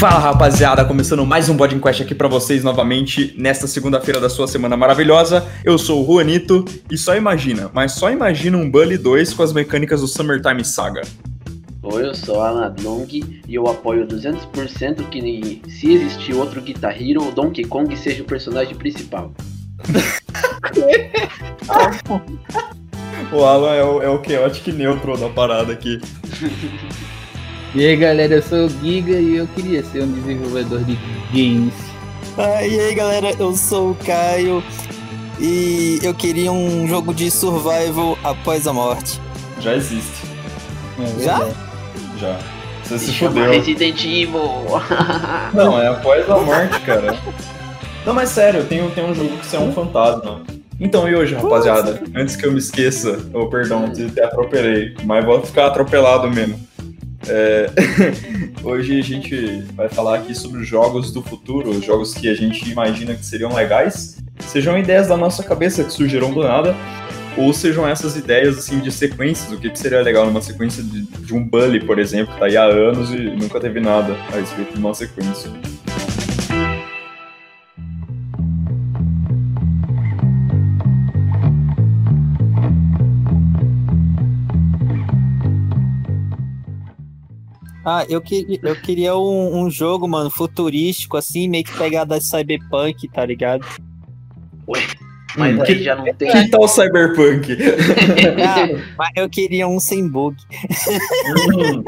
Fala rapaziada, começando mais um Body Quest aqui pra vocês novamente nesta segunda-feira da sua semana maravilhosa. Eu sou o Juanito e só imagina, mas só imagina um Bully 2 com as mecânicas do Summertime Saga. Oi, eu sou Alan Long e eu apoio 200% que se existir outro Guitar Hero, o Donkey Kong seja o personagem principal. o Alan é o, é o chaotic neutro da parada aqui. E aí galera, eu sou o Giga e eu queria ser um desenvolvedor de games. Ah, e aí galera, eu sou o Caio e eu queria um jogo de survival após a morte. Já existe. É Já? Já. Você se, se chama fudeu. Resident Evil. Não, é após a morte, cara. Não, mas sério, tem, tem um jogo que você é um fantasma. Então, e hoje, rapaziada? Antes que eu me esqueça, ou oh, perdão, te, te atropelei, mas vou ficar atropelado mesmo. É... Hoje a gente vai falar aqui sobre os jogos do futuro, os jogos que a gente imagina que seriam legais, sejam ideias da nossa cabeça que surgiram do nada, ou sejam essas ideias assim de sequências, o que, que seria legal numa sequência de, de um Bully, por exemplo, que tá aí há anos e nunca teve nada a respeito de uma sequência. Ah, eu, que, eu queria um, um, jogo, mano, futurístico, assim, meio que pegada de cyberpunk, tá ligado? Ué, mas hum, aí que, já não tem. Que tal cyberpunk? ah, mas eu queria um sem bug. Hum.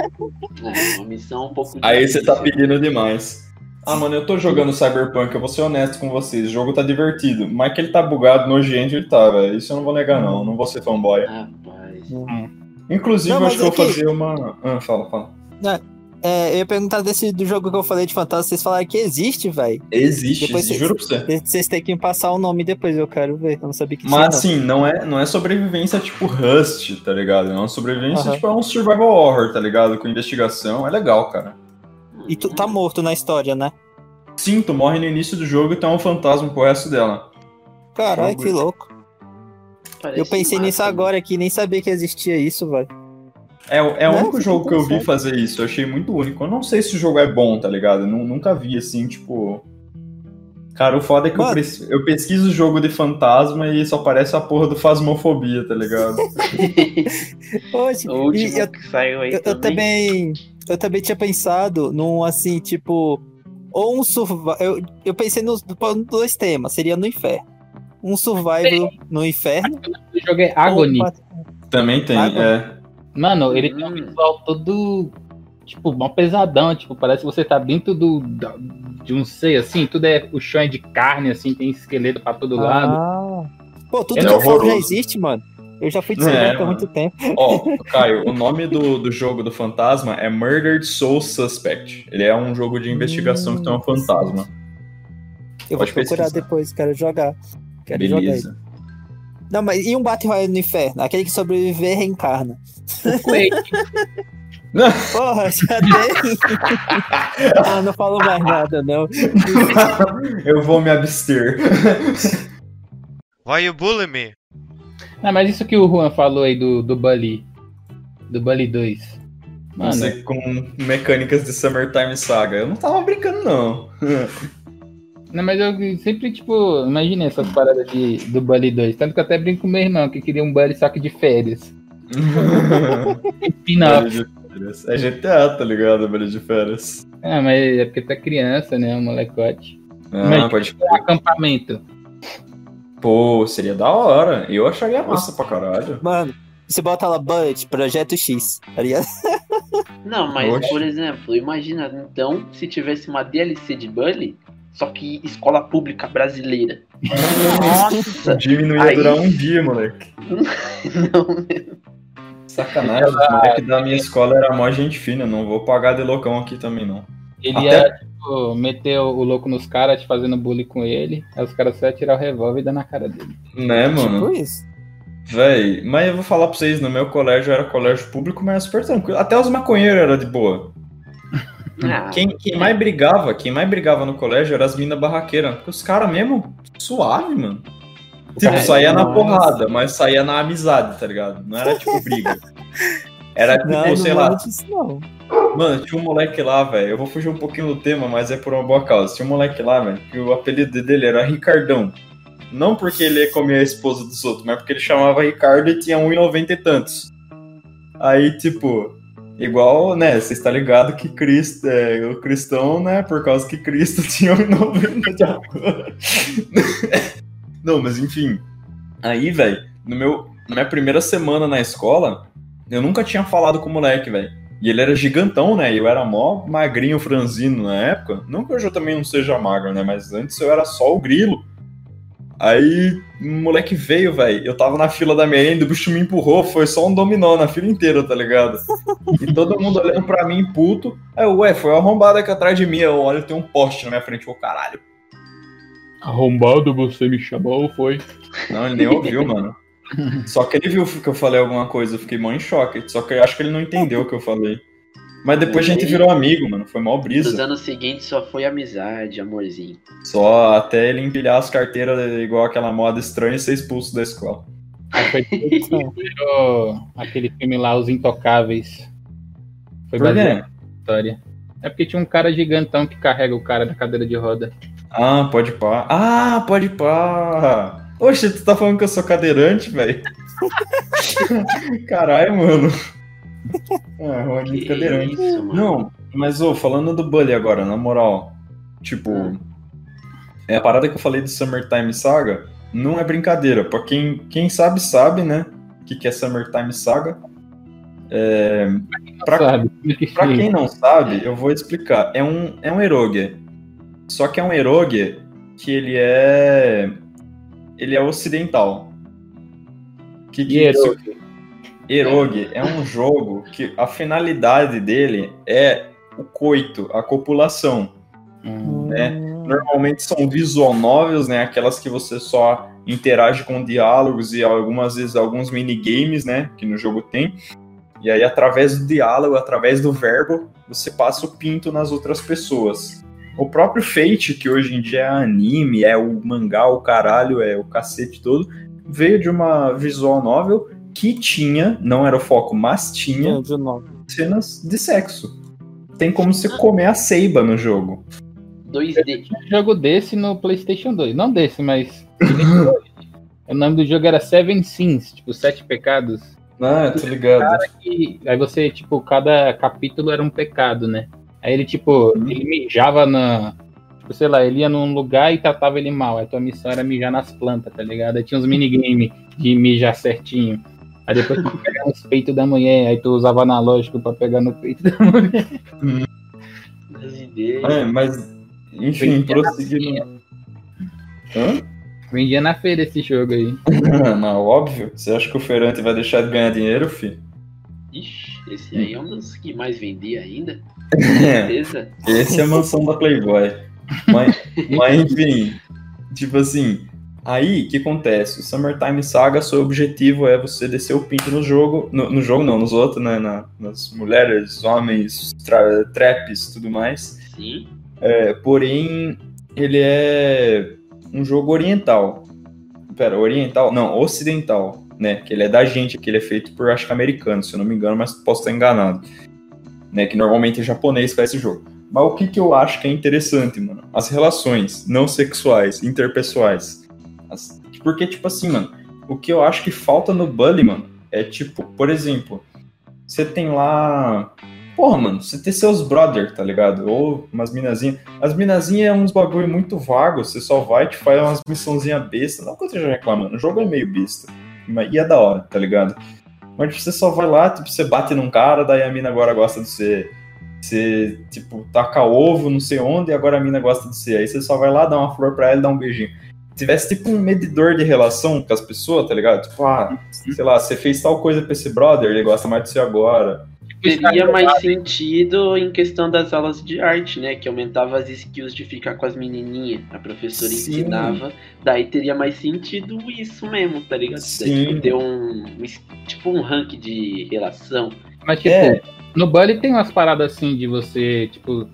É, uma missão um pouco. Aí você tá pedindo demais. Ah, mano, eu tô jogando Cyberpunk, eu vou ser honesto com vocês. O jogo tá divertido, mas que ele tá bugado, nojento, ele tá, velho. Isso eu não vou negar, não. Não vou ser fanboy. Rapaz. Hum. Inclusive, não, eu acho que eu vou fazer uma. Ah, fala, fala. É, eu ia perguntar desse do jogo que eu falei de fantasma, vocês falaram que existe, velho. Existe, depois existe, juro pra você. Vocês têm que me passar o nome depois, eu quero ver. Eu não sabia que Mas assim, não é, não é sobrevivência tipo Rust, tá ligado? É uma sobrevivência tipo é um survival horror, tá ligado? Com investigação, é legal, cara. E tu tá morto na história, né? Sim, tu morre no início do jogo e tu é um fantasma pro resto dela. Caralho, que louco. Parece eu pensei massa, nisso agora aqui, nem sabia que existia isso, velho. É, é o único jogo que eu vi fazer isso, eu achei muito único. Eu não sei se o jogo é bom, tá ligado? Eu nunca vi assim, tipo. Cara, o foda é que eu, eu, pesquiso o jogo de fantasma e só aparece a porra do Fasmofobia, tá ligado? Hoje, o último eu, que saiu aí eu, também. eu, também. Eu também tinha pensado num assim, tipo. Ou um survival. Eu, eu pensei nos dois temas, seria no inferno. Um survival no inferno. O jogo é Agony. Também tem, Agony. é. Mano, ele hum. tem um visual todo. Tipo, mó pesadão. Tipo, parece que você tá dentro do. De um sei assim, tudo é. O chão é de carne, assim, tem esqueleto pra todo ah. lado. Pô, tudo é que eu falo já existe, mano. Eu já fui de é, há muito tempo. Ó, Caio, o nome do, do jogo do fantasma é Murdered Soul Suspect. Ele é um jogo de investigação hum, que tem um fantasma. Eu Pode vou procurar pesquisar. depois, quero jogar. Quero Beleza. jogar Não, mas e um Battle Royale no inferno? Aquele que sobreviver reencarna. Porra, já tem. ah, não falo mais nada, não. Eu vou me abster. Why you bully me? Ah, mas isso que o Juan falou aí do, do Bully. Do Bully 2. Mano. Você com mecânicas de Summertime Saga. Eu não tava brincando, não. Não, mas eu sempre, tipo, imaginei essas paradas de, do Bully 2. Tanto que eu até brinco com meu irmão, que queria um Bully só que de férias. é GTA, tá ligado? Bully de férias. É, mas é porque tá criança, né? Um molecote. Ah, mas, pode tipo, acampamento. Pô, seria da hora. Eu acharia massa pra caralho. Mano, você bota lá Bullet, Projeto X, tá ligado? Não, mas, Oxe. por exemplo, imagina, então, se tivesse uma DLC de Bully, só que escola pública brasileira. Nossa! O não ia aí... durar um dia, moleque. não, Sacanagem, o moleque da minha escola era mó gente fina, não vou pagar de loucão aqui também, não. Ele Até... ia, tipo, meter o louco nos caras, te fazendo bullying com ele, aí os caras só iam tirar o revólver e dar na cara dele. Né, mano? Tipo isso. Véi, mas eu vou falar pra vocês, no meu colégio era colégio público, mas era super tranquilo. Até os maconheiros era de boa. Ah, quem, quem mais brigava, quem mais brigava no colégio era as minas barraqueiras. Porque os caras mesmo, suave, mano. Tipo, saía na porrada, mas saía na amizade, tá ligado? Não era tipo briga. Era tipo, não, sei não lá. Disso, não. Mano, tinha um moleque lá, velho. Eu vou fugir um pouquinho do tema, mas é por uma boa causa. Tinha um moleque lá, velho, que o apelido dele era Ricardão. Não porque ele comia a esposa dos outros, mas porque ele chamava Ricardo e tinha 1,90 e tantos. Aí, tipo, igual, né, você está ligado que Cristo, é, o cristão, né, por causa que Cristo tinha 1,90 de altura. Não, mas enfim. Aí, velho, no meu, na minha primeira semana na escola, eu nunca tinha falado com o moleque, velho. E ele era gigantão, né? E eu era mó magrinho, franzino na época. Não que hoje eu também não seja magro, né? Mas antes eu era só o grilo. Aí o moleque veio, velho. Eu tava na fila da merenda, o bicho me empurrou, foi só um dominó na fila inteira, tá ligado? E todo mundo olhando pra mim, puto. Aí, ué, foi arrombado aqui atrás de mim. Eu olho, tem um poste na minha frente. Ô, caralho. Arrombado, você me chamou, foi? Não, ele nem ouviu, mano. Só que ele viu que eu falei alguma coisa, eu fiquei mó em choque. Só que eu acho que ele não entendeu o que eu falei. Mas depois a gente virou amigo, mano. Foi mó brisa. Nos anos seguintes só foi amizade, amorzinho. Só até ele empilhar as carteiras igual aquela moda estranha e ser expulso da escola. Virou aquele filme lá, Os Intocáveis. Foi Por quê? história. É porque tinha um cara gigantão que carrega o cara da cadeira de roda. Ah, pode pá. Ah, pode pá. Oxe, tu tá falando que eu sou cadeirante, velho? Caralho, mano. É, Rodney cadeirante. Isso, Não, mas ô, falando do Bully agora, na moral, tipo, é a parada que eu falei do Summertime Saga, não é brincadeira. Pra quem, quem sabe, sabe, né? O que, que é Summertime Saga. É, pra, sabe. pra quem não sabe, eu vou explicar. É um, é um eroge. Só que é um eroge que ele é. Ele é ocidental. Que, que eroge? Eroge é um jogo que a finalidade dele é o coito, a copulação. Hum. Né? Normalmente são visual novels, né? Aquelas que você só interage com diálogos e algumas vezes alguns minigames, né? Que no jogo tem. E aí, através do diálogo, através do verbo, você passa o pinto nas outras pessoas. O próprio Fate, que hoje em dia é anime, é o mangá, o caralho, é o cacete todo, veio de uma visual novel que tinha, não era o foco, mas tinha de cenas de sexo. Tem como você comer a ceiba no jogo. 2D. Um jogo desse no PlayStation 2. Não desse, mas. o nome do jogo era Seven Sins, tipo, Sete Pecados. Ah, tô ligado. Que, aí você, tipo, cada capítulo era um pecado, né? Aí ele, tipo, uhum. ele mijava na. Tipo, sei lá, ele ia num lugar e tratava ele mal. Aí tua missão era mijar nas plantas, tá ligado? Aí tinha uns minigames de mijar certinho. Aí depois tu pegava os peitos da mulher, aí tu usava analógico pra pegar no peito da mulher. Hum. É, mas, enfim, prosseguindo. Hã? Vendia na feira esse jogo aí. Não, óbvio. Você acha que o Ferante vai deixar de ganhar dinheiro, fi? Ixi, esse aí é um dos que mais vendia ainda. certeza. Esse é a mansão da Playboy. Mas, mas enfim, tipo assim, Aí, o que acontece? O Summertime Saga, seu objetivo é você descer o pinto no jogo, no, no jogo não, nos outros, né, na, nas mulheres, homens, tra traps, tudo mais. Sim. É, porém, ele é um jogo oriental. Pera, oriental? Não, ocidental, né, que ele é da gente, que ele é feito por, acho que americano, se eu não me engano, mas posso estar enganado. Né, que normalmente é japonês faz esse jogo. Mas o que, que eu acho que é interessante, mano? As relações não sexuais, interpessoais porque, tipo assim, mano, o que eu acho que falta no Bully, mano, é tipo, por exemplo, você tem lá. Porra, mano, você tem seus brother, tá ligado? Ou umas minazinhas. As minazinhas é uns bagulho muito vago, você só vai e te faz umas missãozinhas besta. Não que eu esteja reclamando, o jogo é meio besta. E é da hora, tá ligado? Mas tipo, você só vai lá, tipo, você bate num cara, daí a mina agora gosta de você. Você, tipo, taca ovo, não sei onde, e agora a mina gosta de você. Aí você só vai lá, dá uma flor pra ela e dá um beijinho tivesse tipo um medidor de relação com as pessoas, tá ligado? Tipo, ah, sei lá, você fez tal coisa pra esse brother, ele gosta mais de você agora. Teria mais sentido em questão das aulas de arte, né? Que aumentava as skills de ficar com as menininhas. A professora Sim. ensinava. Daí teria mais sentido isso mesmo, tá ligado? Sim. Daí, tipo, ter um. Tipo um rank de relação. Mas, tipo, é. no Bully tem umas paradas assim de você, tipo,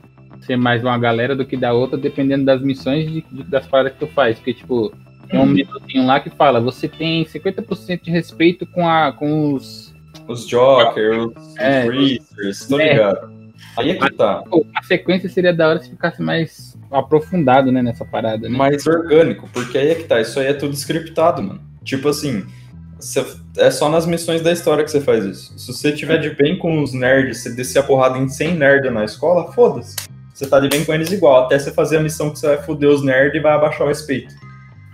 ser mais uma galera do que da outra, dependendo das missões de, de, das paradas que tu faz. Porque, tipo, tem um uhum. minutinho lá que fala, você tem 50% de respeito com, a, com os... Os Jokers, os, é, Reapers, tô ligado. Aí é que tá. A sequência seria da hora se ficasse mais aprofundado, né, nessa parada, né? Mais orgânico, porque aí é que tá. Isso aí é tudo scriptado, mano. Tipo assim, é só nas missões da história que você faz isso. Se você tiver de bem com os nerds, você descer a porrada em 100 nerds na escola, foda-se. Você tá de bem com eles igual, até você fazer a missão que você vai foder os nerds e vai abaixar o respeito.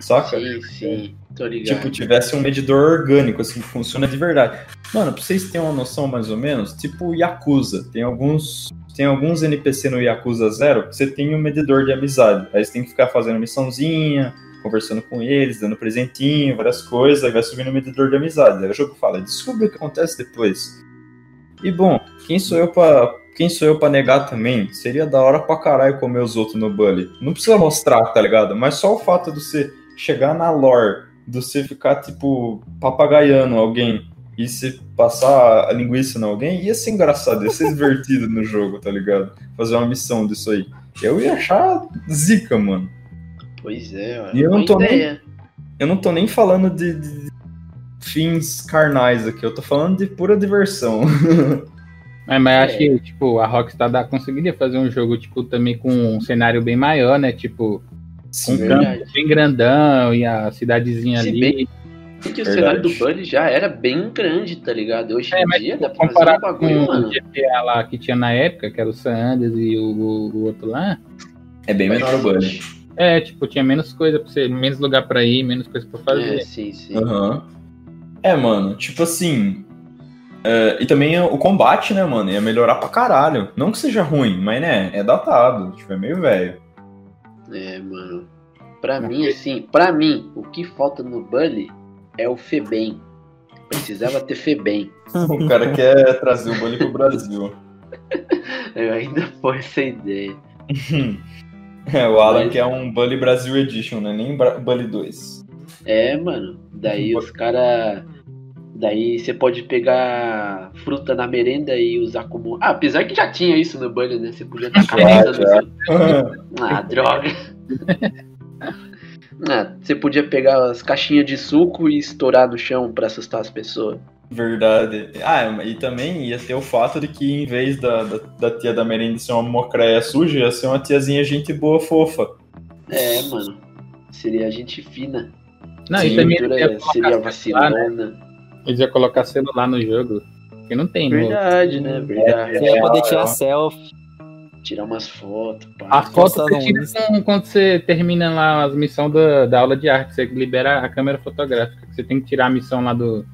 Saca? Sim, sim. Tô ligado. Tipo, tivesse um medidor orgânico, assim, que funciona de verdade. Mano, pra vocês terem uma noção mais ou menos, tipo Yakuza. Tem alguns. Tem alguns NPC no Yakuza Zero que você tem um medidor de amizade. Aí você tem que ficar fazendo missãozinha, conversando com eles, dando presentinho, várias coisas, aí vai subindo o medidor de amizade. Aí o jogo fala, descubra o que acontece depois. E bom, quem sou eu pra. Quem sou eu pra negar também? Seria da hora pra caralho comer os outros no Bully. Não precisa mostrar, tá ligado? Mas só o fato de você chegar na lore de você ficar, tipo, papagaiando alguém e se passar a linguiça em alguém, ia ser engraçado, ia ser divertido no jogo, tá ligado? Fazer uma missão disso aí. Eu ia achar zica, mano. Pois é, mano. E eu não tô nem, eu não tô nem falando de, de, fins carnais aqui, eu tô falando de pura diversão. É, mas é. acho que, tipo, a Rockstar dá, conseguiria fazer um jogo, tipo, também com um cenário bem maior, né? Tipo, Sim, um campo bem grandão e a cidadezinha Se ali. Bem, que o cenário do Bully já era bem grande, tá ligado? Hoje em é, dia dá pra fazer um bagulho, com mano. o GTA lá que tinha na época, que era o San Andreas e o, o outro lá. É bem menor o Bully. É, tipo, tinha menos coisa pra você, menos lugar pra ir, menos coisa pra fazer. É, sim, sim. Uhum. É, mano, tipo assim. Uh, e também o combate, né, mano? Ia melhorar pra caralho. Não que seja ruim, mas né, é datado. Tipo, é meio velho. É, mano. Pra mim, assim, pra mim, o que falta no Bully é o Febem. Precisava ter Febem. o cara quer trazer o Bully pro Brasil. Eu ainda foi essa ideia. é, o Alan Mas... quer um Bully Brasil Edition, né? Nem Bully 2. É, mano. Daí os caras. Daí você pode pegar fruta na merenda e usar como. Ah, apesar que já tinha isso no Bully, né? Você podia tacar ah, no Ah, droga. Ah, você podia pegar as caixinhas de suco e estourar no chão para assustar as pessoas. Verdade. Ah, e também ia ter o fato de que em vez da, da, da tia da merenda ser uma mocreia suja, ia ser uma tiazinha gente boa, fofa. É, mano. Seria gente fina. Não, Sim, e também seria vacilona. Né? Eles iam colocar celular no jogo. Que não tem, Verdade, né? Verdade. Você ia poder tirar selfie tirar umas fotos. Pá. A foto você tira quando você termina lá as missões da, da aula de arte, você libera a câmera fotográfica. Você tem que tirar a missão lá do.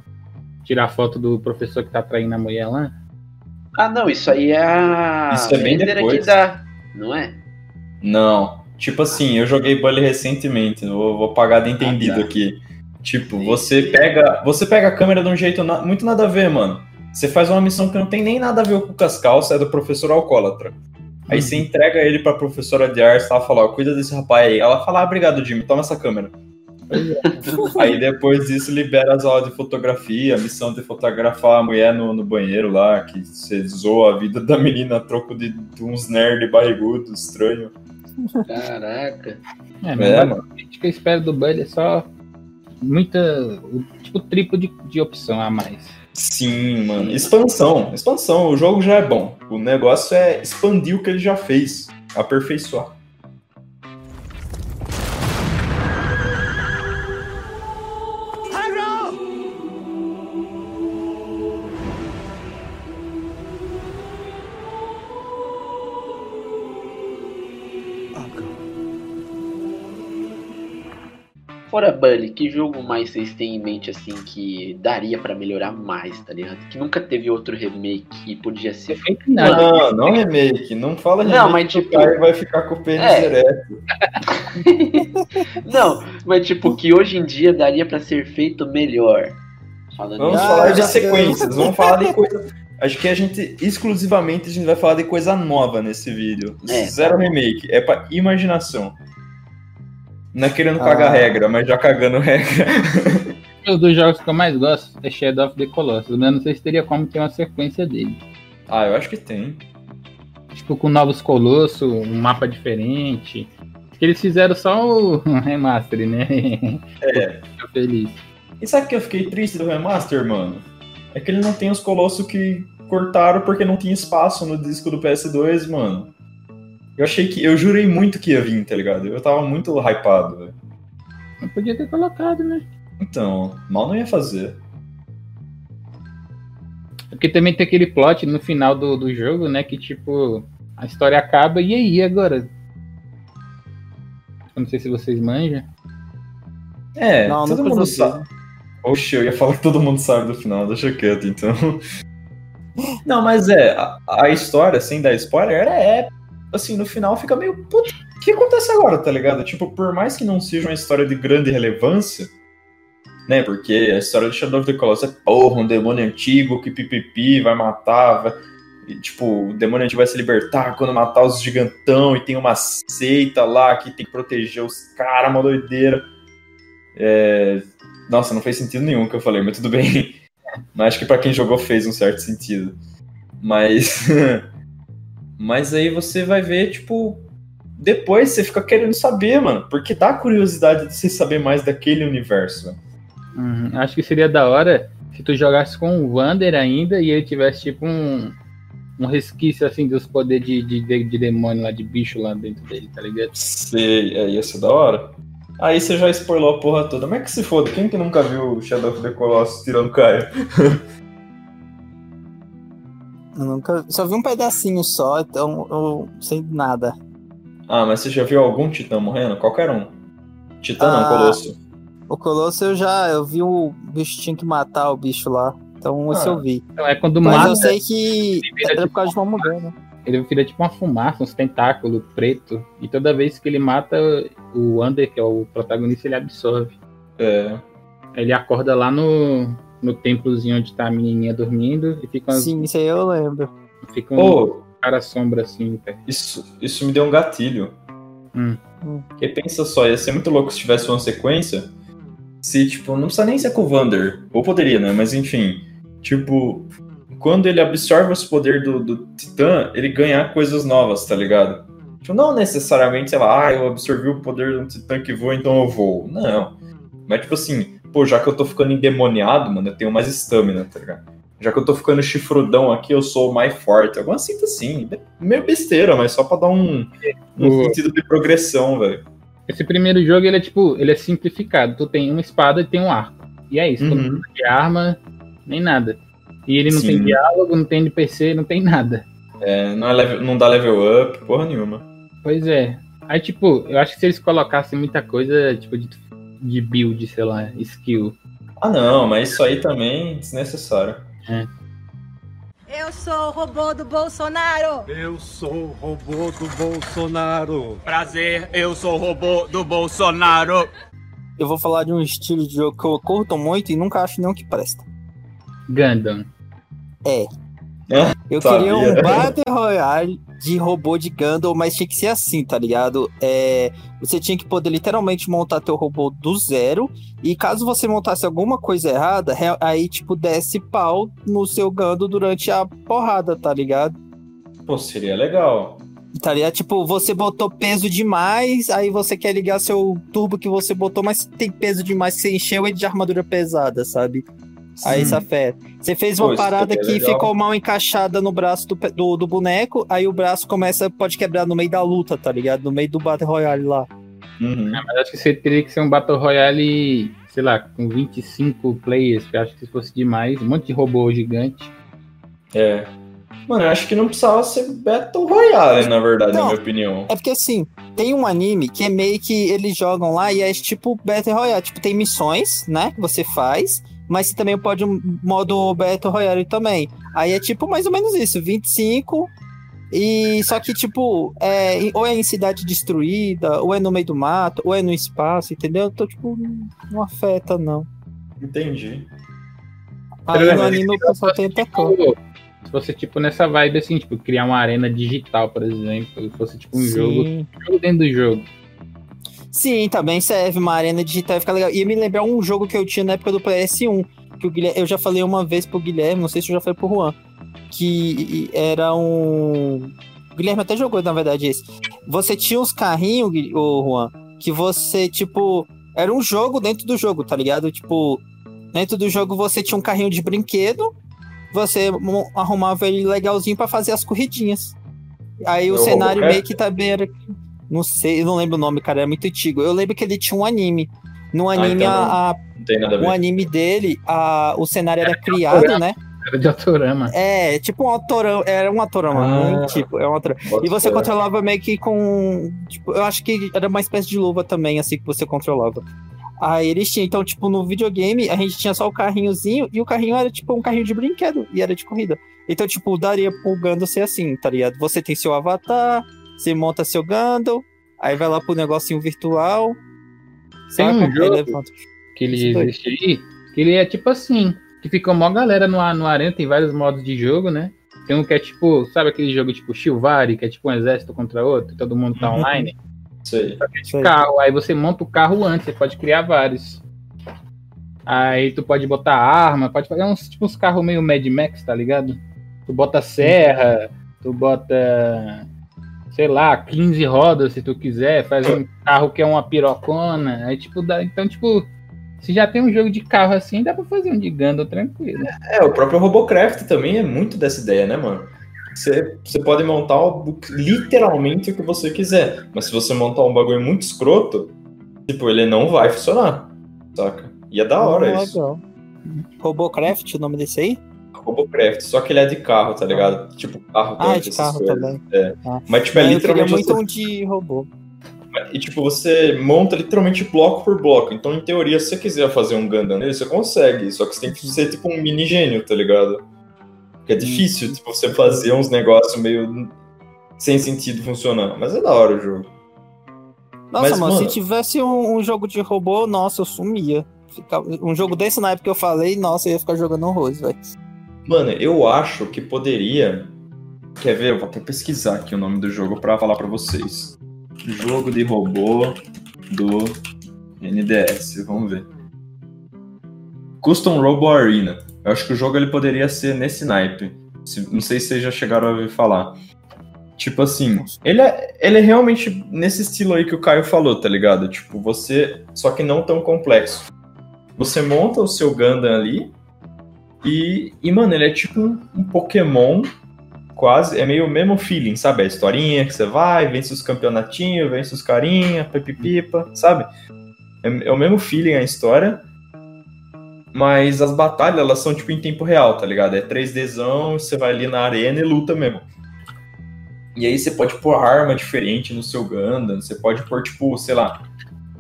Tirar a foto do professor que tá traindo a mulher lá. Ah, não, isso aí é a. Isso é bem depois. que dá, não é? Não. Tipo assim, eu joguei Bully recentemente, vou, vou pagar de entendido ah, tá. aqui. Tipo, Sim. você pega. Você pega a câmera de um jeito na, muito nada a ver, mano. Você faz uma missão que não tem nem nada a ver com as calças, é do professor alcoólatra. Aí você entrega ele pra professora de artes, ela fala, ó, cuida desse rapaz aí. Ela fala, ah, obrigado, Jimmy, toma essa câmera. aí depois disso libera as aulas de fotografia, a missão de fotografar a mulher no, no banheiro lá, que você zoa a vida da menina a troco de, de uns nerd barrigudo, estranho. Caraca. É, é, mano. O que eu espero do Bully é só muita. Tipo, triplo de, de opção a mais. Sim, mano. Expansão. Expansão. O jogo já é bom. O negócio é expandir o que ele já fez. Aperfeiçoar. Fora Bully, que jogo mais vocês têm em mente assim que daria para melhorar mais, tá ligado? Que nunca teve outro remake que podia ser feito. Não, não, não remake. Não fala remake. Não, mas tipo. O vai ficar com o pênis é. ereto. não, mas tipo, que hoje em dia daria para ser feito melhor. Falando vamos falar de sequências, vamos falar de coisa. Acho que a gente, exclusivamente, a gente vai falar de coisa nova nesse vídeo. É, Zero tá. remake, é pra imaginação. Não é querendo ah. cagar regra, mas já cagando regra. Um dos jogos que eu mais gosto é Shadow of the Colossus, mas não sei se teria como ter uma sequência dele. Ah, eu acho que tem. Tipo, com novos colossos, um mapa diferente. Eles fizeram só o remaster, né? É. Feliz. E sabe que eu fiquei triste do remaster, mano? É que ele não tem os colossos que cortaram porque não tinha espaço no disco do PS2, mano. Eu achei que. Eu jurei muito que ia vir, tá ligado? Eu tava muito hypado, velho. Não podia ter colocado, né? Então, mal não ia fazer. Porque também tem aquele plot no final do, do jogo, né? Que tipo, a história acaba e aí agora? Eu não sei se vocês manjam. É, não, todo mundo sabe. Oxe, eu ia falar que todo mundo sabe do final, deixa quieto então. Não, mas é, a, a história, sem dar spoiler, é assim, no final fica meio. Puta, o que acontece agora, tá ligado? Tipo, por mais que não seja uma história de grande relevância, né? Porque a história de Shadow of the Colossus é porra, um demônio antigo que pipipi vai matar, vai, e, tipo, o demônio antigo vai se libertar quando matar os gigantão e tem uma seita lá que tem que proteger os caras, uma doideira. É... Nossa, não fez sentido nenhum que eu falei, mas tudo bem. Mas acho que para quem jogou fez um certo sentido. Mas. mas aí você vai ver, tipo. Depois você fica querendo saber, mano. Porque dá curiosidade de você saber mais daquele universo. Uhum. Acho que seria da hora se tu jogasse com o Wander ainda e ele tivesse tipo um, um resquício assim dos poderes de, de, de, de, demônio lá, de bicho lá dentro dele, tá ligado? Sei, é, ia ser da hora. Aí você já spoilou a porra toda. Mas é que se foda, quem que nunca viu Shadow of the Colossus tirando Caio? eu nunca. Só vi um pedacinho só, então eu sei nada. Ah, mas você já viu algum titã morrendo? Qualquer um. Titã ah, não, Colosso. O Colosso eu já. Eu vi o bicho tinha que matar o bicho lá. Então ah, esse eu vi. Então é quando Mas mata. eu sei que era tipo por causa de uma mudança. Ele vira tipo uma fumaça, uns tentáculos preto. E toda vez que ele mata o Under, que é o protagonista, ele absorve. É. Ele acorda lá no, no templozinho onde tá a menininha dormindo e fica umas... Sim, isso aí eu lembro. Fica um cara sombra assim. Cara. Isso, isso me deu um gatilho. Hum. Porque pensa só, ia ser muito louco se tivesse uma sequência se, tipo, não precisa nem ser com o Vander. Ou poderia, né? Mas enfim. Tipo, quando ele absorve os poderes do, do Titã, ele ganha coisas novas, tá ligado? Tipo, não necessariamente, sei lá, ah, eu absorvi o poder do Titã que voa, então eu vou. Não. Mas, tipo assim, pô, já que eu tô ficando endemoniado, mano, eu tenho mais estamina, tá ligado? Já que eu tô ficando chifrudão aqui, eu sou mais forte. Alguma cinta assim. Meio besteira, mas só pra dar um, um sentido de progressão, velho. Esse primeiro jogo, ele é tipo, ele é simplificado. Tu tem uma espada e tem um arco. E é isso. Uhum. Tu não tem arma, nem nada. E ele não Sim. tem diálogo, não tem NPC, não tem nada. É, não, é level, não dá level up, porra nenhuma. Pois é. Aí, tipo, eu acho que se eles colocassem muita coisa, tipo, de, de build, sei lá, skill. Ah, não, mas isso aí também é desnecessário. É. Eu sou o robô do Bolsonaro. Eu sou o robô do Bolsonaro. Prazer, eu sou o robô do Bolsonaro. Eu vou falar de um estilo de jogo que eu curto muito e nunca acho nenhum que presta. Gundam. É. é eu queria um Battle Royale de robô de Gundam, mas tinha que ser assim, tá ligado? É, você tinha que poder literalmente montar teu robô do zero, e caso você montasse alguma coisa errada, aí, tipo, desce pau no seu Gundam durante a porrada, tá ligado? Pô, seria legal. Tá ligado? Tipo, você botou peso demais, aí você quer ligar seu turbo que você botou, mas tem peso demais você encheu ele de armadura pesada, sabe? Aí essa fé. Você fez uma Pô, parada que legal. ficou mal encaixada no braço do, do, do, boneco, aí o braço começa, pode quebrar no meio da luta, tá ligado? No meio do Battle Royale lá. Uhum. É, mas acho que você teria que ser um Battle Royale, sei lá, com 25 players, que eu acho que se fosse demais, um monte de robô gigante. É. Mano, eu acho que não precisava ser Battle Royale, na verdade, não, na minha opinião. É porque assim, tem um anime que é meio que eles jogam lá e é tipo Battle Royale. Tipo, tem missões, né? Que você faz mas você também pode um modo Battle Royale também. Aí é tipo mais ou menos isso, 25 e só que, tipo, é, ou é em cidade destruída, ou é no meio do mato, ou é no espaço, entendeu? Então, tipo, não afeta, não. Entendi. Aí no anime o pessoal tem até Se fosse, tipo, nessa vibe, assim, tipo, criar uma arena digital, por exemplo, se fosse, tipo, um jogo, jogo dentro do jogo. Sim, também serve. Uma arena digital fica legal. E me lembrar um jogo que eu tinha na época do PS1. Que o Guilherme, eu já falei uma vez pro Guilherme, não sei se eu já falei pro Juan. Que era um. O Guilherme até jogou, na verdade, esse. Você tinha uns carrinhos, o Juan, que você, tipo. Era um jogo dentro do jogo, tá ligado? Tipo, dentro do jogo você tinha um carrinho de brinquedo. você arrumava ele legalzinho para fazer as corridinhas. Aí o cenário meio que também era. Não sei, eu não lembro o nome, cara, é muito antigo. Eu lembro que ele tinha um anime. No ah, anime, ah, então a, a o anime dele, a, o cenário era, era criado, né? Era de autorama. É, tipo um autorama. Era um autorama. Ah, tipo, é um autorama. E você ser. controlava meio que com. Tipo, eu acho que era uma espécie de luva também, assim, que você controlava. Aí eles tinham, então, tipo, no videogame, a gente tinha só o carrinhozinho, e o carrinho era, tipo, um carrinho de brinquedo, e era de corrida. Então, tipo, daria pro Gandalf ser assim, tá ligado? Você tem seu avatar, você monta seu Gandalf, aí vai lá pro negocinho virtual. Tem um jogo que ele existe aí, que ele é tipo assim, que fica uma galera no, no Arena, tem vários modos de jogo, né? Tem um que é tipo, sabe aquele jogo tipo Shilvari, que é tipo um exército contra outro, todo mundo tá uhum. online? Sei. É carro, aí você monta o carro antes, você pode criar vários. Aí tu pode botar arma, pode fazer uns tipo uns carros meio Mad Max, tá ligado? Tu bota serra, tu bota sei lá, 15 rodas se tu quiser, faz um carro que é uma pirocona, aí tipo dá, então tipo se já tem um jogo de carro assim, dá pra fazer um de Gundam tranquilo. É, o próprio Robocraft também é muito dessa ideia, né, mano? Você, você pode montar o, literalmente o que você quiser, mas se você montar um bagulho muito escroto, tipo, ele não vai funcionar, saca? E é da hora ah, isso. Legal. Robocraft, o nome desse aí? Robocraft, só que ele é de carro, tá ligado? Ah. Tipo, carro Ah, é de carro também. É. Ah. Mas, tipo, é, é literalmente. muito você... um de robô. E, tipo, você monta literalmente bloco por bloco. Então, em teoria, se você quiser fazer um Gundam nele, você consegue. Só que você tem que ser, tipo, um mini gênio, tá ligado? Porque é difícil, tipo, você fazer uns negócios meio sem sentido funcionar. Mas é da hora o jogo. Nossa, Mas, mano, se tivesse um, um, jogo de robô, nossa, eu sumia. Ficava... Um jogo desse na época que eu falei, nossa, eu ia ficar jogando horrores, velho. Mano, eu acho que poderia. Quer ver? Eu vou até pesquisar aqui o nome do jogo pra falar pra vocês. Jogo de robô do NDS. Vamos ver. Custom Robo Arena. Eu acho que o jogo ele poderia ser nesse naipe. Não sei se vocês já chegaram a ouvir falar. Tipo assim, ele é, ele é realmente nesse estilo aí que o Caio falou, tá ligado? Tipo, você. Só que não tão complexo. Você monta o seu Gundam ali. E, e mano, ele é tipo um, um Pokémon quase, é meio o mesmo feeling, sabe? A historinha que você vai, vence os campeonatinhos, vence os carinha, pipipipa, sabe? É, é, o mesmo feeling a história, mas as batalhas, elas são, tipo, em tempo real, tá ligado? É 3Dzão, você vai ali na arena e luta mesmo. E aí você pode pôr arma diferente no seu Gundam, você pode pôr, tipo, sei lá,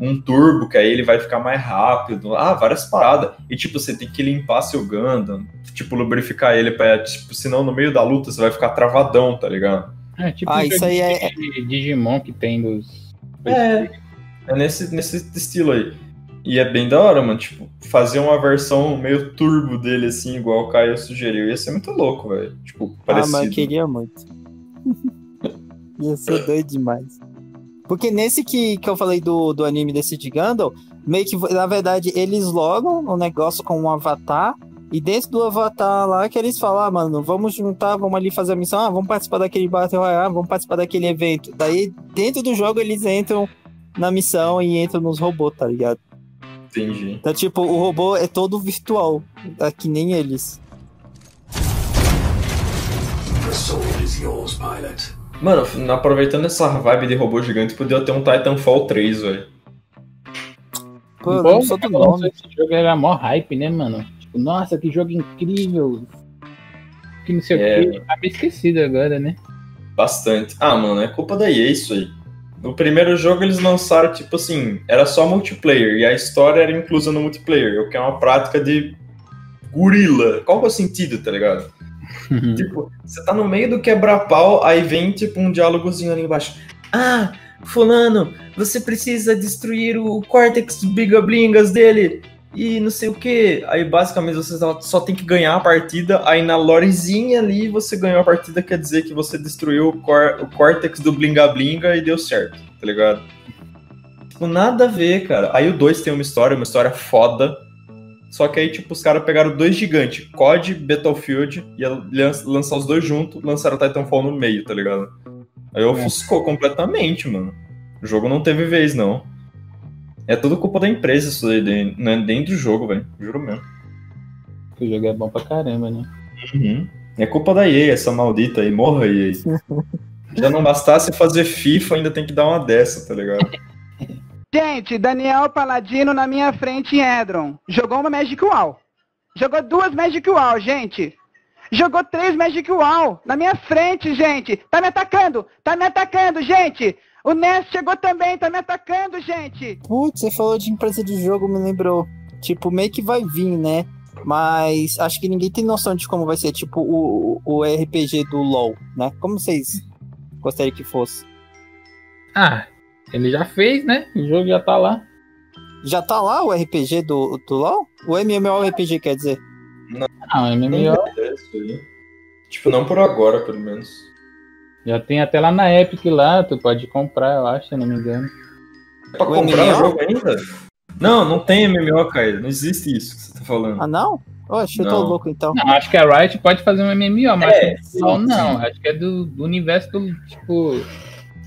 um turbo, que aí ele vai ficar mais rápido. Ah, várias paradas. E, tipo, você tem que limpar seu Gundam, tipo, lubrificar ele pra, tipo, senão no meio da luta você vai ficar travadão, tá ligado? É, tipo, ah, isso aí é... Digimon que tem dos... É, é nesse, nesse estilo aí. E é bem da hora, mano. Tipo, fazer uma versão meio turbo dele, assim, igual o Caio sugeriu, ia ser muito louco, velho. Tipo, parecido. Ah, mas eu queria muito. ia ser doido demais. Porque nesse que, que eu falei do, do anime desse de Gundam, meio que, na verdade, eles logam o negócio com um avatar, e dentro do avatar lá que eles falam, ah, mano, vamos juntar, vamos ali fazer a missão, ah, vamos participar daquele Battle Royale, vamos participar daquele evento. Daí, dentro do jogo, eles entram na missão e entram nos robôs, tá ligado? Entendi. Então, tipo, o robô é todo virtual, é que nem eles. The soul is yours, pilot. Mano, aproveitando essa vibe de robô gigante, podia ter um Titanfall 3, velho. Pô, Bom, não do nome. Esse jogo era mó hype, né, mano? Tipo, nossa, que jogo incrível. Que não sei é. o que. Tá meio esquecido agora, né? Bastante. Ah, mano, é culpa da EA isso aí. No primeiro jogo eles lançaram, tipo assim, era só multiplayer e a história era inclusa no multiplayer, o que é uma prática de gorila. Qual é o sentido, tá ligado? Uhum. Tipo, você tá no meio do quebra-pau, aí vem tipo um diálogozinho ali embaixo. Ah, fulano, você precisa destruir o córtex bigablingas dele e não sei o que. Aí basicamente você só tem que ganhar a partida. Aí na lorezinha ali você ganhou a partida, quer dizer que você destruiu o, cor o córtex do Blinga Blinga e deu certo, tá ligado? Tipo, nada a ver, cara. Aí o 2 tem uma história, uma história foda. Só que aí, tipo, os caras pegaram dois gigantes, COD, Battlefield, e lançar os dois juntos, lançaram Titanfall no meio, tá ligado? Aí ofuscou é. completamente, mano. O jogo não teve vez, não. É tudo culpa da empresa isso aí, não é dentro do jogo, velho. Juro mesmo. O jogo é bom pra caramba, né? Uhum. É culpa da EA, essa maldita aí, morra EA. Já não bastasse fazer FIFA, ainda tem que dar uma dessa, tá ligado? Gente, Daniel Paladino na minha frente em Edron. Jogou uma Magic Wall. Jogou duas Magic Wall, gente. Jogou três Magic Wall. Na minha frente, gente. Tá me atacando. Tá me atacando, gente. O Ness chegou também. Tá me atacando, gente. Putz, você falou de empresa de jogo, me lembrou. Tipo, meio que vai vir, né? Mas acho que ninguém tem noção de como vai ser, tipo, o, o RPG do LoL, né? Como vocês gostariam que fosse? Ah, ele já fez, né? O jogo já tá lá. Já tá lá o RPG do, do LoL? O MMORPG quer dizer? Não, ah, MMO. Tipo, não por agora, pelo menos. Já tem até lá na Epic lá, tu pode comprar, eu acho, se não me engano. É pra o comprar MMO? o jogo ainda? Não, não tem MMO, Caio. Não existe isso que você tá falando. Ah, não? Oxe, eu tô louco então. Não, acho que a Riot pode fazer um MMO, mas é, não, não. Acho que é do, do universo do, tipo,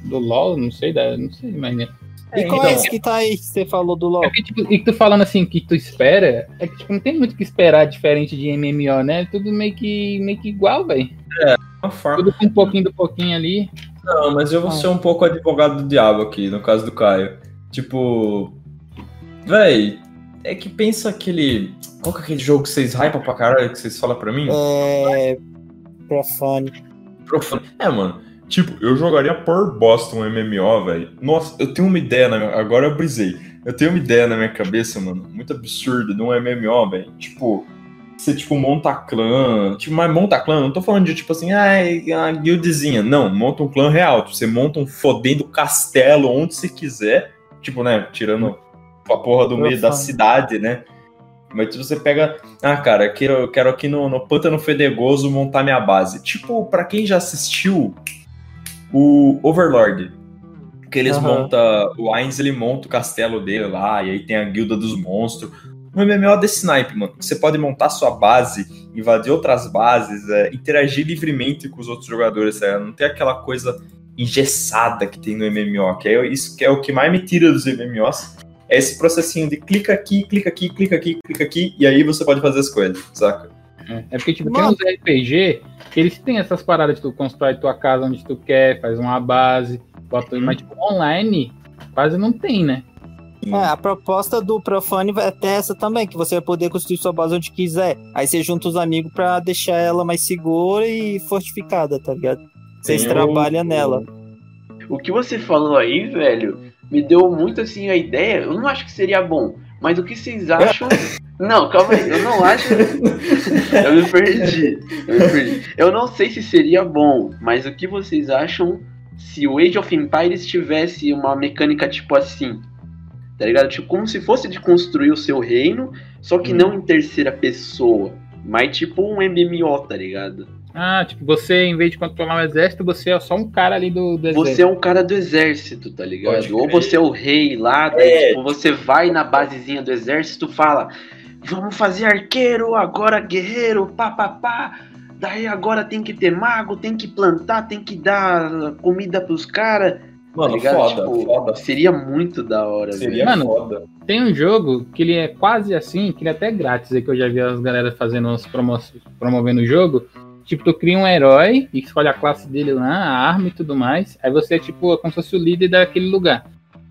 do LoL, não sei, da, não sei, mas... Né? E é, qual então, é esse que tá aí que você falou do LoL? É que, tipo, e que tu falando assim, que tu espera, é que tipo, não tem muito o que esperar diferente de MMO, né? Tudo meio que, meio que igual, velho. É, uma forma. Tudo com um pouquinho do pouquinho ali. Não, mas eu vou ah. ser um pouco advogado do diabo aqui, no caso do Caio. Tipo, véi, é que pensa aquele. Qual que é aquele jogo que vocês hypam pra caralho que vocês falam pra mim? É. Profane. Profane. É, mano. Tipo, eu jogaria por Boston MMO, velho. Nossa, eu tenho uma ideia na minha... Agora eu brisei. Eu tenho uma ideia na minha cabeça, mano. Muito absurda de um MMO, velho. Tipo, você, tipo, monta clã. Tipo, mas monta clã, não tô falando de, tipo assim, ah, a guildzinha. Não, monta um clã real. Tipo, você monta um fodendo castelo onde você quiser. Tipo, né, tirando a porra do meio da cidade, né? Mas você pega, ah, cara, eu quero, eu quero aqui no, no Pântano Fedegoso montar minha base. Tipo, para quem já assistiu o Overlord, que eles uhum. montam, o Ainz ele monta o castelo dele lá, e aí tem a guilda dos monstros. Um MMO desse naipe, mano. Você pode montar sua base, invadir outras bases, é, interagir livremente com os outros jogadores, é, não tem aquela coisa engessada que tem no MMO, que é isso que é o que mais me tira dos MMOs é esse processinho de clica aqui, clica aqui, clica aqui, clica aqui, e aí você pode fazer as coisas, saca? É, é porque, tipo, Mano. tem uns RPG que eles têm essas paradas de tu constrói tua casa onde tu quer, faz uma base, bota, hum. mas tipo, online quase não tem, né? É, a proposta do Profane vai até essa também, que você vai poder construir sua base onde quiser. Aí você junta os amigos para deixar ela mais segura e fortificada, tá ligado? Vocês trabalham nela. O que você falou aí, velho, me deu muito assim a ideia. Eu não acho que seria bom, mas o que vocês acham? não, calma aí, eu não acho. eu me perdi. Eu me perdi. Eu não sei se seria bom, mas o que vocês acham se o Age of Empires tivesse uma mecânica tipo assim? Tá ligado? Tipo, como se fosse de construir o seu reino, só que hum. não em terceira pessoa. Mas tipo um MMO, tá ligado? Ah, tipo, você, em vez de controlar um exército, você é só um cara ali do, do exército. Você é um cara do exército, tá ligado? Ou você é o rei lá, daí, é. tipo, você vai na basezinha do exército fala, vamos fazer arqueiro, agora guerreiro, pá, pá, pá. Daí agora tem que ter mago, tem que plantar, tem que dar comida pros caras. Mano, tá foda, tipo, foda. Seria muito da hora, Seria Mano, foda. Tem um jogo que ele é quase assim, que ele é até grátis, aí que eu já vi as galera fazendo umas promoções, promovendo o jogo, Tipo, tu cria um herói e escolhe a classe dele lá, a arma e tudo mais. Aí você é tipo como se fosse o líder daquele lugar.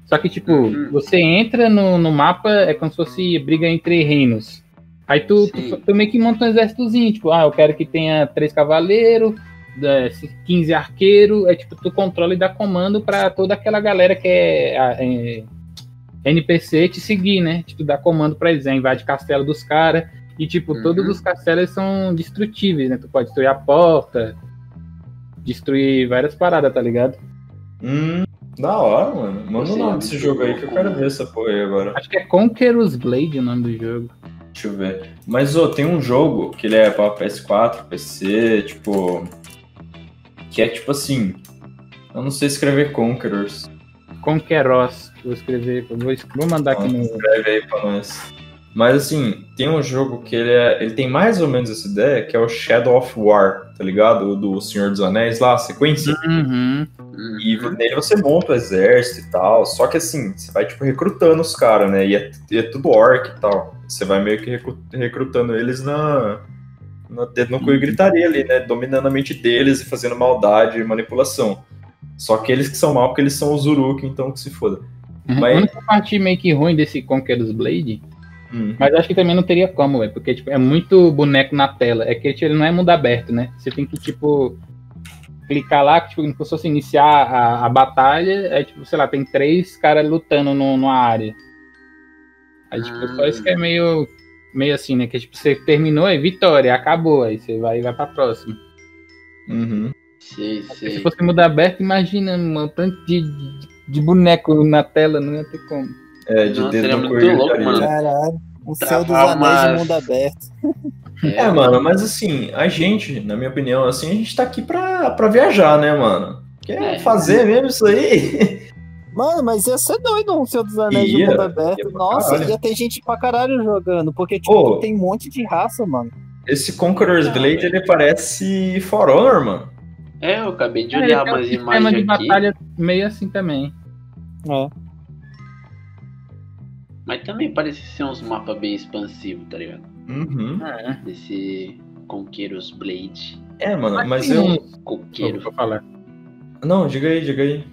Só que, tipo, uhum. você entra no, no mapa, é como se fosse briga entre reinos. Aí tu, tu, tu, meio que monta um exércitozinho, tipo, ah, eu quero que tenha três cavaleiros, 15 arqueiros, é tipo, tu controla e dá comando para toda aquela galera que é, é, NPC te seguir, né? Tipo, dá comando pra eles, é, invade castelo dos caras. E, tipo, uhum. todos os castelos são destrutíveis, né? Tu pode destruir a porta, destruir várias paradas, tá ligado? Hum, da hora, mano. Manda o nome desse jogo aí que eu quero ver essa porra aí agora. Acho que é Conqueror's Blade o nome do jogo. Deixa eu ver. Mas, ô, tem um jogo que ele é pra PS4, PC, tipo. Que é tipo assim. Eu não sei escrever Conquerors. Conqueros. Vou escrever, vou, vou mandar aqui no. Escreve aí pra nós. Mas assim, tem um jogo que ele, é, ele tem mais ou menos essa ideia, que é o Shadow of War, tá ligado? Do Senhor dos Anéis lá, a sequência. Uhum. E nele você monta o exército e tal. Só que assim, você vai tipo recrutando os caras, né? E é, é, tudo orc e tal. Você vai meio que recrutando eles na, no dedo no cu e gritaria ali, né? Dominando a mente deles e fazendo maldade e manipulação. Só aqueles que são mal, porque eles são os Uruk, então que se foda. Uhum. Mas... A única parte meio que ruim desse Conqueror's Blade, hum. mas acho que também não teria como, velho, porque tipo, é muito boneco na tela. É que tipo, ele não é mundo aberto, né? Você tem que, tipo, clicar lá, tipo, como se fosse iniciar a, a batalha, é tipo, sei lá, tem três caras lutando no, numa área. Aí, tipo, só isso que é meio, meio assim, né? Que tipo, você terminou, é vitória, acabou, aí você vai vai pra próxima. Uhum. Sim, sim. Se fosse mundo aberto, imagina um tanto de, de, de, boneco na tela, não ia ter como. É, de Nossa, dedo no muito louco, mano. Caralho, o céu dos anéis de mundo aberto. É, é, mano, mas assim, a gente, na minha opinião, assim, a gente tá aqui pra, pra viajar, né, mano? Quer é. fazer mesmo isso aí? Mano, mas ia ser doido um Senhor dos Anéis ia, de mundo aberto. Nossa, caralho. ia ter gente pra caralho jogando, porque, tipo, oh, tem um monte de raça, mano. Esse Conqueror's Blade, ele parece For Honor, mano. É, eu acabei de olhar é, umas um imagens de batalha meio assim também. É. Mas também parece ser uns mapas bem expansivos, tá ligado? Uhum. É. Desse Conqueiros Blade. É, mano, mas, mas eu. Conqueiro. Vou falar. Não, diga aí, diga aí.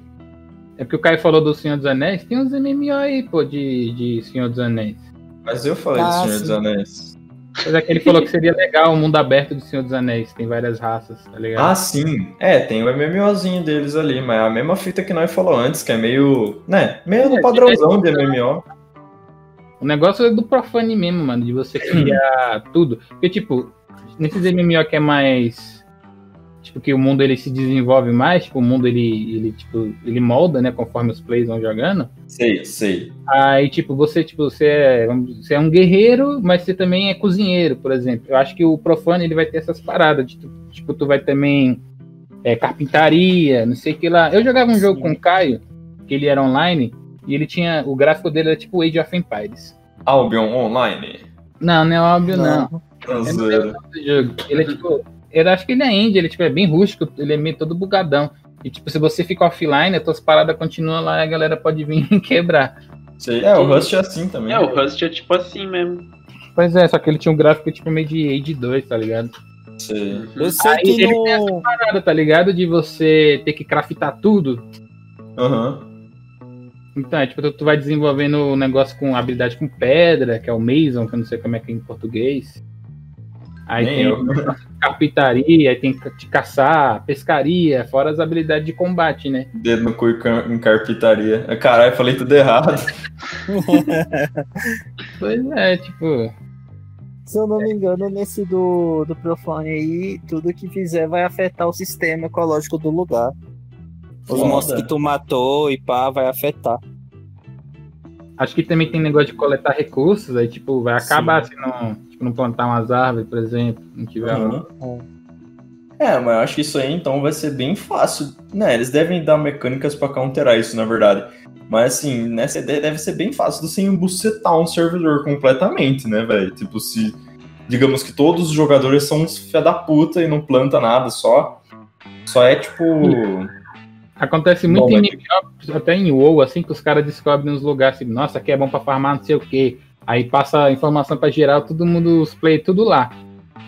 É porque o Caio falou do Senhor dos Anéis, tem uns MMO aí, pô, de, de Senhor dos Anéis. Mas eu falei ah, do Senhor sim. dos Anéis. Mas é que ele falou que seria legal o mundo aberto do Senhor dos Anéis, tem várias raças, tá ligado? Ah, sim. É, tem o MMOzinho deles ali, mas é a mesma fita que nós falou antes, que é meio, né, meio é, no padrãozão de MMO. O negócio é do profane mesmo, mano, de você criar tudo. Porque, tipo, nesses MMO que é mais. Tipo, que o mundo ele se desenvolve mais, tipo, o mundo ele, ele, tipo, ele molda, né, conforme os players vão jogando. Sei, sei. Aí, tipo, você, tipo, você é, você é um guerreiro, mas você também é cozinheiro, por exemplo. Eu acho que o profane ele vai ter essas paradas, de, tipo, tu vai também é, carpintaria, não sei o que lá. Eu jogava um Sim. jogo com o Caio, que ele era online, e ele tinha. O gráfico dele era tipo Age of Empires. Albion Online? Não, não é Albion, não. não. É ele é tipo. Eu acho que ele é indie, ele tipo, é bem rústico, ele é meio todo bugadão. E tipo, se você fica offline, as tuas paradas continuam lá e a galera pode vir quebrar. Sei. É, o Rust é assim também. É, o Rust é tipo assim mesmo. Pois é, só que ele tinha um gráfico tipo meio de Age 2, tá ligado? Sei. Eu sei Aí que ele no... tem essa parada, tá ligado? De você ter que craftar tudo. Aham. Uhum. Então, é, tipo, tu, tu vai desenvolvendo o um negócio com habilidade com pedra, que é o Mason, que eu não sei como é que é em português. Aí Nem tem eu. carpintaria, aí tem de caçar, pescaria, fora as habilidades de combate, né? Dedo no cu em carpintaria. Caralho, falei tudo errado. pois é, tipo. Se eu não me engano, nesse do, do Profane aí, tudo que fizer vai afetar o sistema ecológico do lugar. Os monstros que tu matou e pá, vai afetar. Acho que também tem negócio de coletar recursos, aí tipo, vai acabar Sim. se não, tipo, não plantar umas árvores, por exemplo, não tiver uhum. É, mas eu acho que isso aí então vai ser bem fácil. Né, eles devem dar mecânicas para counterar isso, na verdade. Mas assim, nessa ideia deve ser bem fácil você embucetar um servidor completamente, né, velho? Tipo, se. Digamos que todos os jogadores são uns fia da puta e não planta nada, só. Só é tipo. Acontece muito bom, em MMO, até em WoW, assim, que os caras descobrem uns lugares assim, nossa, aqui é bom pra farmar não sei o quê. Aí passa a informação pra geral, todo mundo, os play, tudo lá.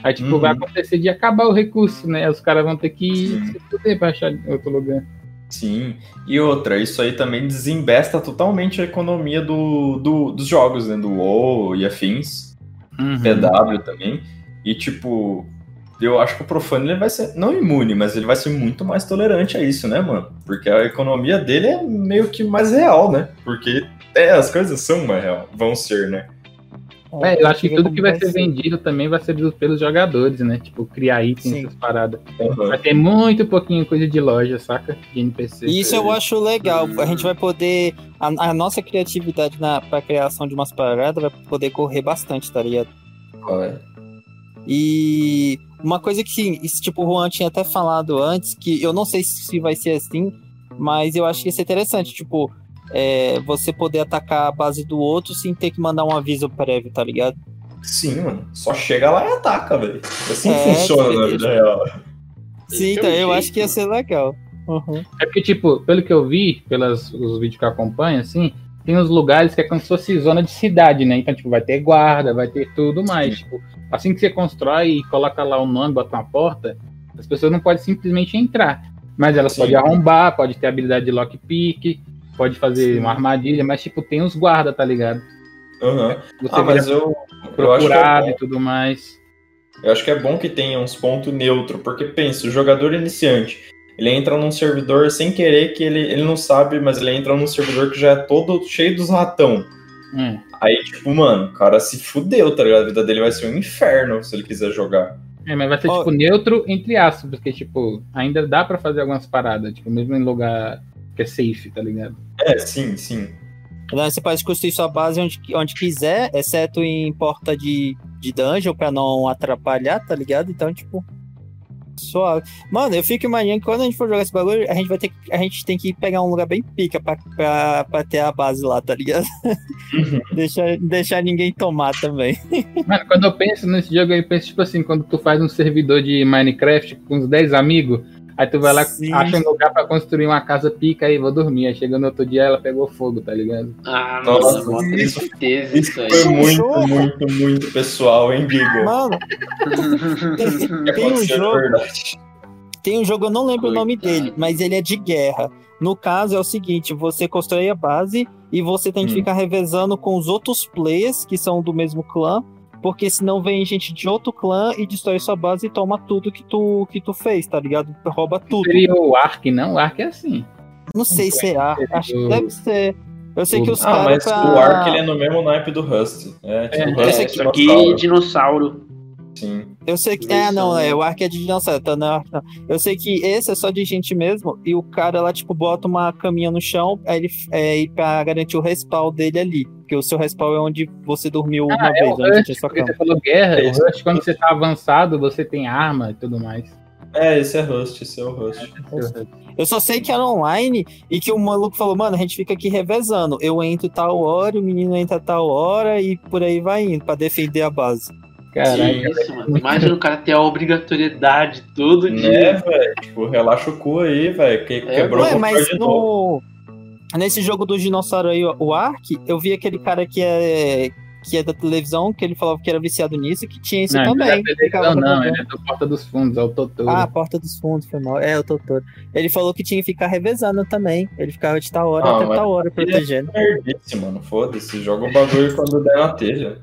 Aí, tipo, uhum. vai acontecer de acabar o recurso, né? Os caras vão ter que Sim. se fuder pra achar outro lugar. Sim, e outra, isso aí também desembesta totalmente a economia do, do dos jogos, né? Do WoW e afins, uhum. PW também. E, tipo, eu acho que o Profano ele vai ser, não imune, mas ele vai ser muito mais tolerante a isso, né, mano? Porque a economia dele é meio que mais real, né? Porque é, as coisas são mais real, vão ser, né? É, eu acho que tudo que vai ser vendido também vai ser pelos jogadores, né? Tipo, criar itens, essas paradas. Uhum. Vai ter muito pouquinho coisa de loja, saca? De NPC. Isso eu acho legal. A gente vai poder. A, a nossa criatividade na, pra criação de umas paradas vai poder correr bastante, tá ligado? Qual é? E uma coisa que, tipo, o Juan tinha até falado antes, que eu não sei se vai ser assim, mas eu acho que ia ser interessante, tipo, é, você poder atacar a base do outro sem ter que mandar um aviso prévio, tá ligado? Sim, mano. Só chega lá e ataca, velho. Assim é, funciona na vida real. Sim, então, eu acho que ia ser legal. Uhum. É porque, tipo, pelo que eu vi, pelos os vídeos que eu acompanho, assim, tem uns lugares que é como se fosse zona de cidade, né? Então, tipo, vai ter guarda, vai ter tudo mais. Tipo, assim que você constrói e coloca lá o nome, bota uma porta, as pessoas não podem simplesmente entrar. Mas elas Sim. podem arrombar, pode ter habilidade de lockpick, pode fazer Sim. uma armadilha, mas, tipo, tem os guarda, tá ligado? Uhum. Você ah, mas eu, procurado eu é e tudo mais. Eu acho que é bom que tenha uns pontos neutros, porque pensa, o jogador iniciante, ele entra num servidor sem querer que ele, ele não sabe, mas ele entra num servidor que já é todo cheio dos ratão. Hum. Aí, tipo, mano, o cara se fudeu, tá ligado? A vida dele vai ser um inferno se ele quiser jogar. É, mas vai ser, oh. tipo, neutro entre aspas, porque, tipo, ainda dá para fazer algumas paradas, tipo, mesmo em lugar que é safe, tá ligado? É, sim, sim. Você pode construir sua base onde, onde quiser, exceto em porta de, de dungeon, pra não atrapalhar, tá ligado? Então, tipo, Mano, eu fico imaginando que quando a gente for jogar esse bagulho, a gente vai ter que, a gente tem que pegar um lugar bem pica pra, pra, pra ter a base lá, tá ligado? Uhum. deixar, deixar ninguém tomar também. Mano, quando eu penso nesse jogo, eu penso, tipo assim, quando tu faz um servidor de Minecraft com uns 10 amigos, Aí tu vai lá, Sim. acha um lugar pra construir uma casa pica aí, vou dormir. Aí chegando no outro dia ela pegou fogo, tá ligado? Ah, Nossa, mano, isso, certeza isso, isso aí. Foi muito, muito, muito pessoal, hein, Giga? Mano, tem, tem um jogo. Tem um jogo, eu não lembro Coitado. o nome dele, mas ele é de guerra. No caso, é o seguinte: você constrói a base e você tem que hum. ficar revezando com os outros players que são do mesmo clã porque senão vem gente de outro clã e destrói sua base e toma tudo que tu, que tu fez, tá ligado? Rouba tudo. Seria o Ark, não? O Ark é assim. Não sei se é Ark, acho que deve ser. Eu sei que os ah, caras. mas pra... o Ark ele é no mesmo naipe do Rust. É, tipo, é, Rust é, é que dinossauro. Sim. Eu sei que. É, não, é, o Ark é de dinossauro, tá? Não, não. Eu sei que esse é só de gente mesmo, e o cara lá, tipo, bota uma caminha no chão aí ele, é, pra garantir o respawn dele ali. Porque o seu respawn é onde você dormiu ah, uma é vez, onde tinha sua cama. Você falou guerra, é, o Rush, quando você tá avançado, você tem arma e tudo mais. É, esse é Rust, esse é o Rust. Eu só sei que era online e que o maluco falou, mano, a gente fica aqui revezando. Eu entro tal hora, o menino entra tal hora e por aí vai indo, pra defender a base. Caralho. Isso, mano. Imagina o cara ter a obrigatoriedade todo né, dia. É, velho. Tipo, relaxa o cu aí, velho. Que, é, quebrou ué, mas no... Novo. Nesse jogo do dinossauro aí, o Ark, eu vi aquele cara que é que é da televisão, que ele falava que era viciado nisso, que tinha isso não, também. Não, não, ele é do Porta dos Fundos, é o Totoro. Ah, Porta dos Fundos, foi mal. É, o Totoro. Ele falou que tinha que ficar revezando também. Ele ficava de tal hora ah, até tal hora protegendo. É mano. Foda-se, joga o bagulho quando der na telha.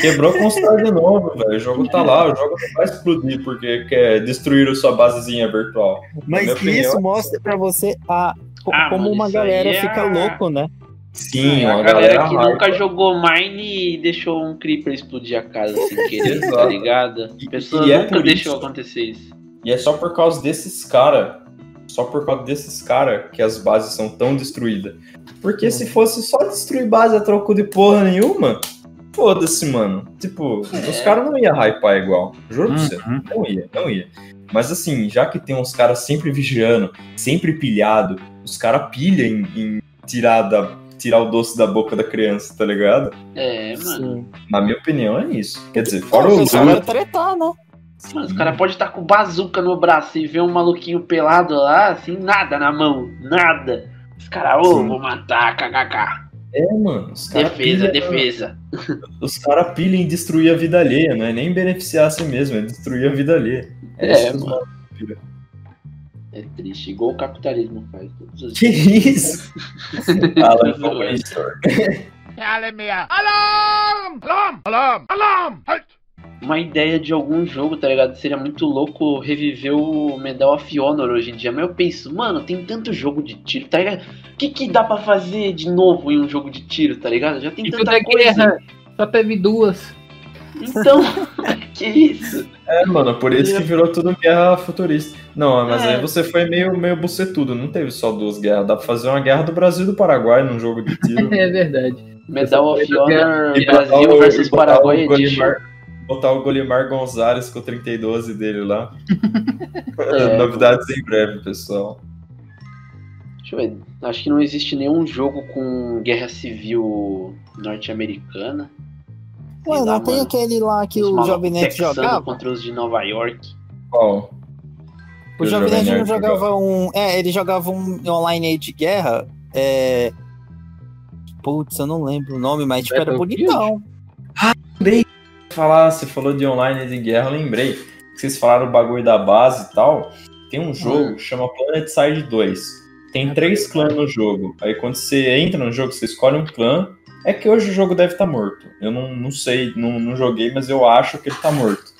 Quebrou, constrói de novo, velho. O jogo tá lá, o jogo não vai explodir porque quer destruir a sua basezinha virtual. Mas isso opinião, mostra pra você a, ah, como uma galera é... fica louco, né? Sim, a galera, galera que nunca jogou Mine e deixou um Creeper explodir a casa sem querer, tá ligado? A pessoa e, e nunca é deixou isso. acontecer isso. E é só por causa desses caras, só por causa desses caras que as bases são tão destruídas. Porque hum. se fosse só destruir base a troco de porra nenhuma, foda-se, mano. Tipo, é. os caras não iam hypar igual. Juro pra você. Uhum. Não ia, não ia. Mas assim, já que tem uns caras sempre vigiando, sempre pilhado, os caras pilham em, em, tirar, da, tirar o doce da boca da criança, tá ligado? É, mano. Na minha opinião, é isso. Quer dizer, fora o. Tretar, né? Mano, os caras podem estar com bazuca no braço e ver um maluquinho pelado lá, assim, nada na mão, nada. Os caras, ô, oh, vou matar, kkk. É, mano. defesa, pilha, defesa. Os caras pilham em destruir a vida alheia, não é nem beneficiar a si mesmo, é destruir a vida alheia. É, é mano. É triste, igual o capitalismo faz. Que isso? Fala, Informator. Alarm! Alarm! Alarm! Alarm! Uma ideia de algum jogo, tá ligado? Seria muito louco reviver o Medal of Honor hoje em dia. Mas eu penso, mano, tem tanto jogo de tiro, tá ligado? O que, que dá pra fazer de novo em um jogo de tiro, tá ligado? Já tem e tanta coisa. Guerra, só teve duas. Então, que isso? É, mano, por isso que virou tudo guerra futurista. Não, mas é. aí você foi meio, meio bucetudo, não teve só duas guerras. Dá pra fazer uma guerra do Brasil e do Paraguai num jogo de tiro. é verdade. Medal of Honor Brasil versus Paraguai Edition botar o Golimar Gonzalez com o 32 dele lá. É, Novidades em breve, pessoal. Deixa eu ver. Acho que não existe nenhum jogo com guerra civil norte-americana. Ué, não lá, tem mano. aquele lá que o Jovem Nerd jogava? contra os de Nova York. Qual? O, o Jovem Nerd não jogava um. É, ele jogava um online de guerra. É, Putz, eu não lembro o nome, mas tipo, era bonitão. Lembrei. Falar, você falou de online de guerra, eu lembrei. Vocês falaram o bagulho da base e tal. Tem um jogo hum. que chama Planet Side 2. Tem três clãs no jogo. Aí quando você entra no jogo, você escolhe um clã. É que hoje o jogo deve estar tá morto. Eu não, não sei, não, não joguei, mas eu acho que ele tá morto.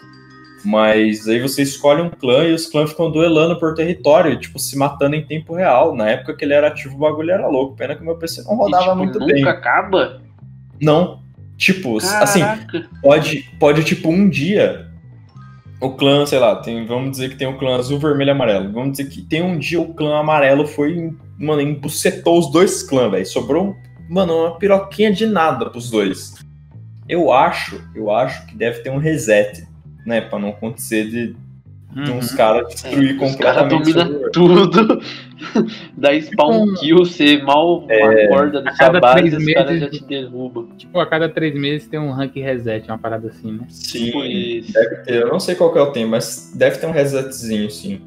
Mas aí você escolhe um clã e os clãs ficam duelando por território, tipo, se matando em tempo real. Na época que ele era ativo, o bagulho era louco. Pena que meu PC não rodava e, tipo, muito nunca bem. Nunca acaba? Não. Tipo, assim, Caraca. assim, pode, pode, tipo, um dia o clã, sei lá, tem, vamos dizer que tem o clã azul, vermelho e amarelo. Vamos dizer que tem um dia o clã amarelo foi, mano, embucetou os dois clãs, velho. Sobrou, mano, uma piroquinha de nada pros dois. Eu acho, eu acho que deve ter um reset né? Pra não acontecer de, de uns uhum. caras destruir é, completamente. Os caras dominam tudo, dá spawn tipo, kill, você mal é, acorda da sua base, os caras já te derrubam. Tipo, a cada três meses tem um rank reset, uma parada assim, né? Sim, tipo deve ter. Eu não sei qual que é o tempo, mas deve ter um resetzinho, sim.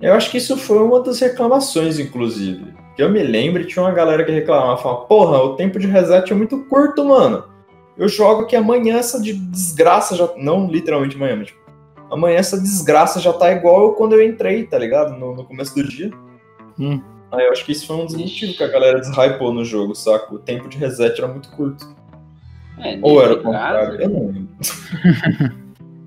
Eu acho que isso foi uma das reclamações, inclusive. Que eu me lembro, tinha uma galera que reclamava, falava, porra, o tempo de reset é muito curto, mano eu jogo que amanhã essa desgraça já. Não literalmente amanhã, mas tipo, amanhã essa desgraça já tá igual quando eu entrei, tá ligado? No, no começo do dia. Hum. Aí eu acho que isso foi um dos motivos que a galera deshypou no jogo, saco? O tempo de reset era muito curto. É, Ou era o contrário? Eu não lembro.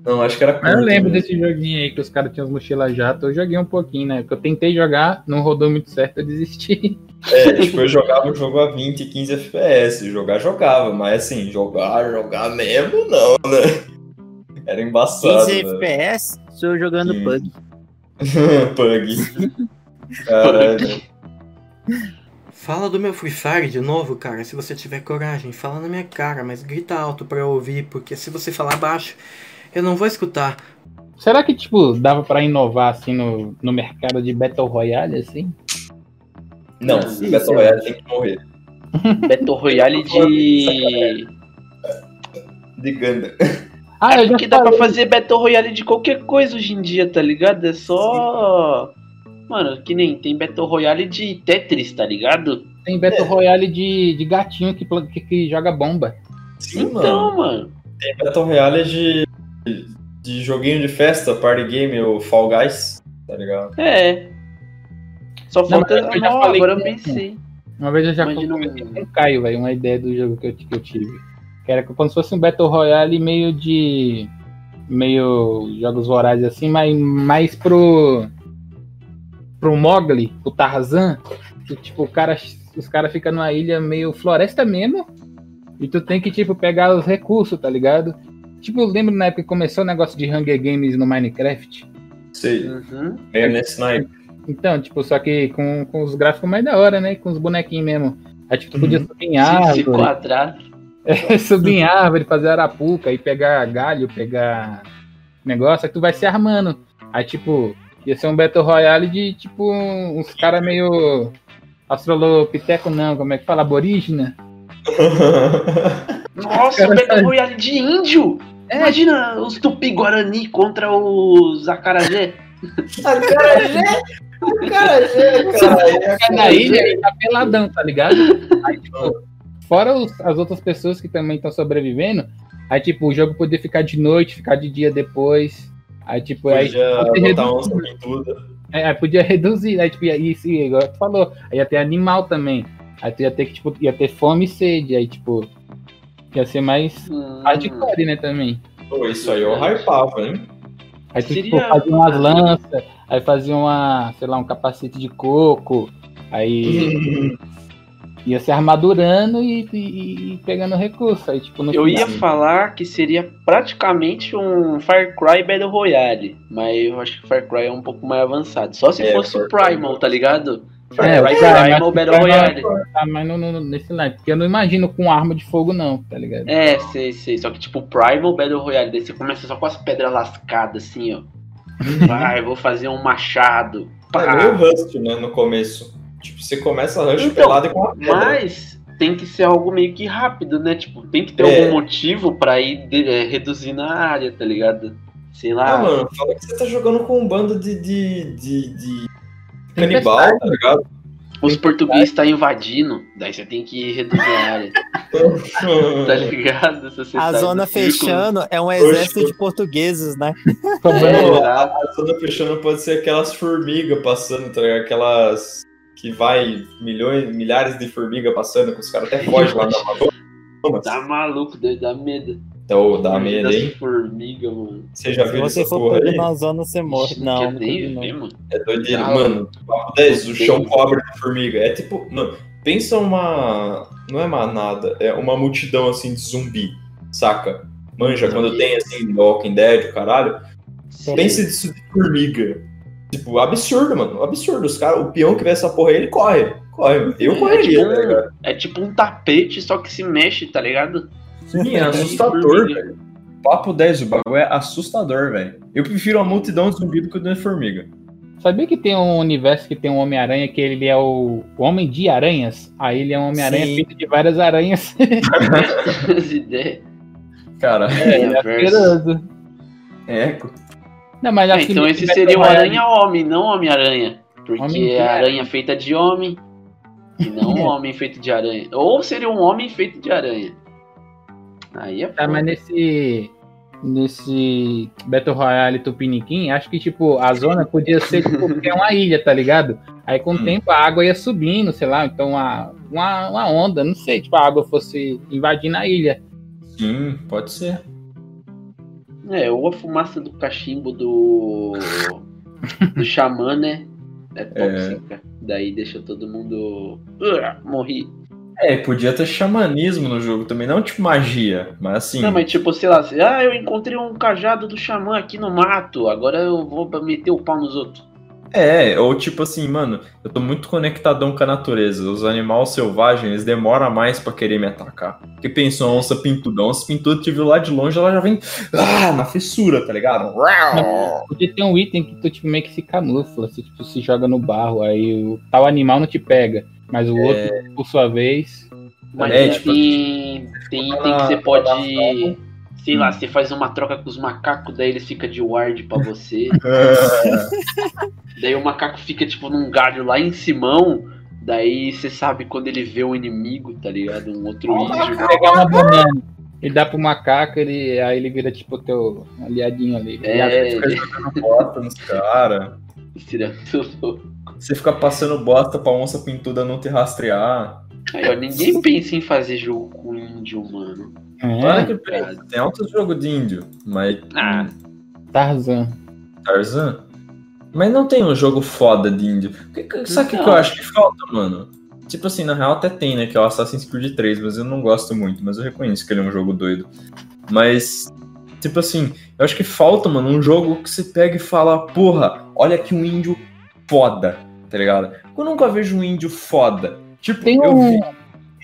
não, acho que era curto. Eu lembro mesmo. desse joguinho aí que os caras tinham as mochilas jato. Eu joguei um pouquinho, né? Porque eu tentei jogar, não rodou muito certo, eu desisti. É, tipo, eu jogava o jogo a 20, 15 FPS. Jogar, jogava, mas assim, jogar, jogar mesmo, não, né? Era embaçado. 15 né? FPS? Estou jogando Sim. Pug. Pug. Caralho. Fala do meu Free Fire de novo, cara. Se você tiver coragem, fala na minha cara, mas grita alto pra eu ouvir, porque se você falar baixo, eu não vou escutar. Será que, tipo, dava para inovar assim no, no mercado de Battle Royale, assim? Não, Sim, Battle Royale tem que morrer. Battle Royale de. De Ganda. Ah, é porque dá pra fazer Battle Royale de qualquer coisa hoje em dia, tá ligado? É só. Sim. Mano, que nem tem Battle Royale de Tetris, tá ligado? Tem Battle é. Royale de, de gatinho que, que, que joga bomba. Sim, então, mano. mano. Tem Battle Royale de, de joguinho de festa, party game, o Fall Guys, tá ligado? É. Só falta. Não, eu já falei agora eu pensei. Uma vez eu já comentei com o Caio, velho, uma ideia do jogo que eu, que eu tive. Era como se fosse um Battle Royale meio de. meio jogos vorazes assim, mas mais pro. pro Mogli, pro Tarzan. Que, tipo, o cara, os caras ficam numa ilha meio floresta mesmo. E tu tem que, tipo, pegar os recursos, tá ligado? Tipo, lembro na época que começou o negócio de Hunger Games no Minecraft? Sei. Uhum. É nesse naipe. Então, tipo, só que com, com os gráficos mais da hora, né? Com os bonequinhos mesmo. Aí, tipo, tu podia uhum. subir em árvore. quadrado. É, subir em árvore, fazer arapuca e pegar galho, pegar negócio, aí tu vai se armando. Aí, tipo, ia ser um Battle Royale de, tipo, uns caras meio. Astrolopiteco, não, como é que fala? Aborígena. Nossa, um Battle Royale de índio! É. Imagina os Tupi-Guarani contra os Acarajé. Acarajé? Acarajé, cara. Na ilha e tá peladão, tá ligado? Aí, tipo, fora os, as outras pessoas que também estão sobrevivendo, aí, tipo, o jogo poder ficar de noite, ficar de dia depois. Aí, tipo, podia aí. Botar onça em tudo. É, podia reduzir, aí, tipo, isso, igual tu falou, aí ia ter animal também. Aí tu ia ter que, tipo, ia ter fome e sede, aí, tipo, ia ser mais hum. hardcore, né, também. Pô, isso aí eu hypava, hein? Aí tu, tipo, fazia umas lanças, aí fazia uma, sei lá, um capacete de coco, aí ia se armadurando e, e, e, pegando recurso. Aí, tipo, eu ia falar que seria praticamente um Far Cry Battle Royale, mas eu acho que Far Cry é um pouco mais avançado. Só se é, fosse o Primal, tá ligado? Far é, Cry Primal Battle Royale. Tá, mas no, no, nesse line, porque eu não imagino com arma de fogo, não, tá ligado? É, sei, sei. Só que tipo, Primal Battle Royale, daí você começa só com as pedras lascadas, assim, ó. Vai, vou fazer um machado. Pá. É meio Rust, né, no começo. Tipo, você começa Rush então, pelado e com a pedra. Mas tem que ser algo meio que rápido, né? Tipo, tem que ter é. algum motivo pra ir de, é, reduzindo a área, tá ligado? Sei lá. Ah, mano, fala que você tá jogando com um bando de, de, de, de canibal, tá ligado? Os portugueses estão tá invadindo, daí você tem que reduzir a área. tá ligado? a zona fechando é um exército de portugueses, né? É, a, zona fechando pode ser aquelas formigas passando, tá ligado? Aquelas que vai milhões, milhares de formigas passando, que os caras até fogem lá na Amazônia. Tá maluco, dá medo. Então, dá medo, hein? formiga, mano. Você já viu essa porra aí? na zona, você morre. Não, nem vi, mano. É doideira, ah, mano. Papo 10, o chão cobre de formiga. É tipo, mano, pensa uma... Não é manada, é uma multidão, assim, de zumbi, saca? Manja, quando tem, assim, Walking Dead, o caralho. Pensa disso de formiga. Tipo, absurdo, mano. Absurdo. Os cara, o peão que vê essa porra aí, ele corre. Corre. Eu é, correria, é tipo, tá ligado? É tipo um tapete, só que se mexe, tá ligado? Sim, é assustador, velho. Papo 10, o bagulho é assustador, velho. Eu prefiro a multidão de zumbi do que o de formiga. Sabia que tem um universo que tem um Homem-Aranha que ele é o, Homem de Aranhas? Aí ele é um Homem-Aranha feito de várias aranhas. As ideias. Cara, é, é asqueroso. É. Não, mas é, então esse seria o Aranha-Homem, não Homem-Aranha. Porque homem é aranha feita de homem e não um homem feito de aranha. Ou seria um homem feito de aranha. Aí é Tá, mas nesse. Nesse Battle Royale Tupiniquim, acho que, tipo, a zona podia ser, tipo, é uma ilha, tá ligado? Aí com o hum. tempo a água ia subindo, sei lá, então uma, uma, uma onda, não sei, tipo, a água fosse invadindo a ilha. Sim, pode ser. É, ou a fumaça do cachimbo do. do xamã, né? É, é. tóxica. É. Daí deixa todo mundo. Uh, morri. É, podia ter xamanismo no jogo também, não tipo magia, mas assim. Não, mas tipo, sei lá, ah, eu encontrei um cajado do xamã aqui no mato, agora eu vou meter o pau nos outros. É, ou tipo assim, mano, eu tô muito conectadão com a natureza. Os animais selvagens, eles demoram mais para querer me atacar. Porque pensa, uma onça pintuda, a onça pintuda te viu lá de longe, ela já vem ah, na fissura, tá ligado? Porque tem um item que tu tipo, meio que se camufla, se tipo, se joga no barro, aí o tal animal não te pega. Mas o é... outro, por sua vez. Mas é, tipo, tem, tem item que você pode. Sei lá, você faz uma troca com os macacos, daí eles ficam de ward pra você. daí o macaco fica, tipo, num galho lá em Simão. Daí você sabe quando ele vê o inimigo, tá ligado? Um outro oh, índio. Pegar uma banana. Ele dá pro macaco, ele, aí ele vira tipo teu aliadinho ali. É, ele fica jogando bota nos caras. Você fica passando bosta pra onça pintuda não te rastrear. Aí, ó, ninguém pensa em fazer jogo com índio, mano. É, que pensa. Tem outros jogos de índio, mas. Ah. Tarzan. Tarzan? Mas não tem um jogo foda de índio. Sabe o que, que eu acho que falta, mano? Tipo assim, na real até tem, né? Que é o Assassin's Creed 3, mas eu não gosto muito, mas eu reconheço que ele é um jogo doido. Mas, tipo assim, eu acho que falta, mano, um jogo que você pega e fala, porra, olha que um índio foda, tá ligado? Eu nunca vejo um índio foda. Tipo, tem um, vi...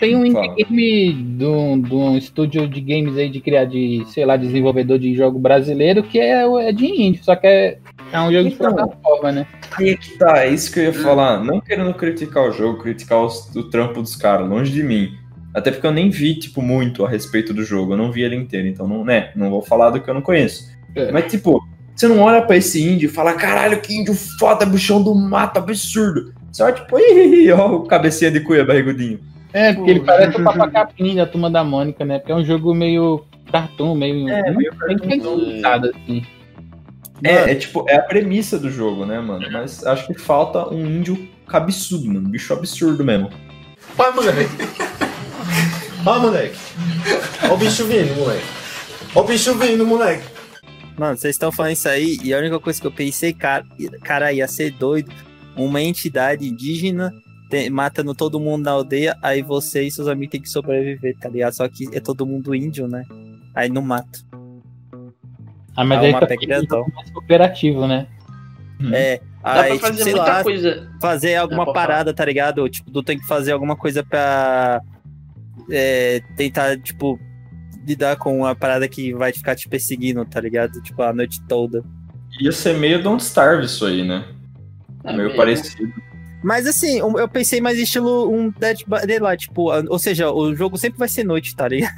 tem um indie game do, do estúdio de games aí de criar de, sei lá, desenvolvedor de jogo brasileiro que é, é de índio, só que é, é um jogo então, de plataforma, né? Aí é que tá, é isso que eu ia falar. Não querendo criticar o jogo, criticar os, o trampo dos caras, longe de mim. Até porque eu nem vi, tipo, muito a respeito do jogo. Eu não vi ele inteiro, então não, né, não vou falar do que eu não conheço. É. Mas, tipo, você não olha para esse índio e fala, caralho, que índio foda, bichão do mato, absurdo. Olha tipo, ih, ó, o cabecinha de cuia barrigudinho. É, porque ele parece o Papacapim da Turma da Mônica, né? Porque é um jogo meio cartoon, meio... É, meio pensado, assim. É, é tipo, é a premissa do jogo, né, mano? Mas acho que falta um índio cabeçudo, mano. Bicho absurdo mesmo. Vai, moleque. Vai, moleque. Ó o bicho vindo, moleque. Ó o bicho vindo, moleque. Mano, vocês estão falando isso aí, e a única coisa que eu pensei, cara, cara ia ser doido, uma entidade indígena te, matando todo mundo na aldeia, aí você e seus amigos têm que sobreviver, tá ligado? Só que é todo mundo índio, né? Aí não mata. Ah, mas aí, tá mais cooperativo, né? É, Dá aí, tipo, sei lá, coisa. fazer alguma parada, tá ligado? Tipo, tu tem que fazer alguma coisa pra é, tentar, tipo, lidar com uma parada que vai ficar te perseguindo, tá ligado? Tipo, a noite toda. Ia ser meio Don't Starve isso aí, né? É meio mesmo. parecido. Mas assim, eu pensei mais estilo um Dead by Daylight, tipo, ou seja, o jogo sempre vai ser noite, tá ligado?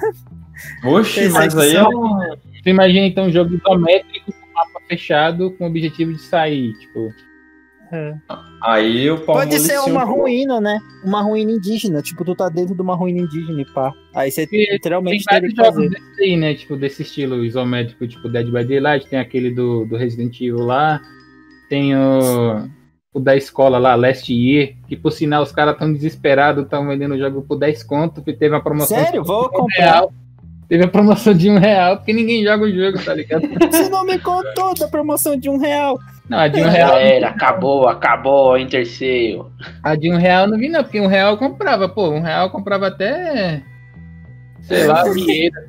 Oxe, mas aí é um... Tu imagina então um jogo isométrico com mapa fechado com o objetivo de sair, tipo... É. Aí o Pode ser uma ruína, né? Uma ruína indígena. Tipo, tu tá dentro de uma ruína indígena e pá. Aí você e literalmente tem que fazer. Desse aí, né? Tipo, desse estilo isométrico, tipo Dead by Daylight. Tem aquele do, do Resident Evil lá. Tem o, o da escola lá, Last Year. Que por sinal os caras tão desesperados, tão vendendo o jogo por 10 conto. Que teve uma promoção. Sério? Vou comprar. Real. Teve a promoção de um real, porque ninguém joga o jogo, tá ligado? Você não me contou da promoção de um real. Não, a de um real. Era, acabou, acabou em terceiro. A de um real não vi, não, porque um real eu comprava, pô. Um real eu comprava até. Sei lá, Vieira.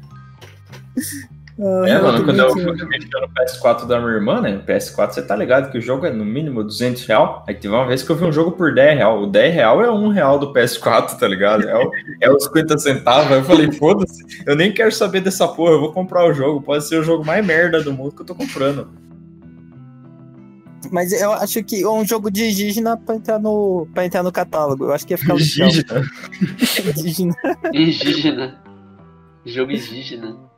Ah, é, mano, quando eu fui mexer no PS4 da minha irmã, né? No PS4 você tá ligado que o jogo é no mínimo 200 real. Aí teve uma vez que eu vi um jogo por 10 real. O 10 real é um real do PS4, tá ligado? É, o, é os 50 centavos. Aí eu falei, foda-se, eu nem quero saber dessa porra, eu vou comprar o jogo. Pode ser o jogo mais merda do mundo que eu tô comprando. Mas eu acho que um jogo de indígena pra entrar no, pra entrar no catálogo. Eu acho que ia ficar indígena. indígena. indígena. Jogo indígena.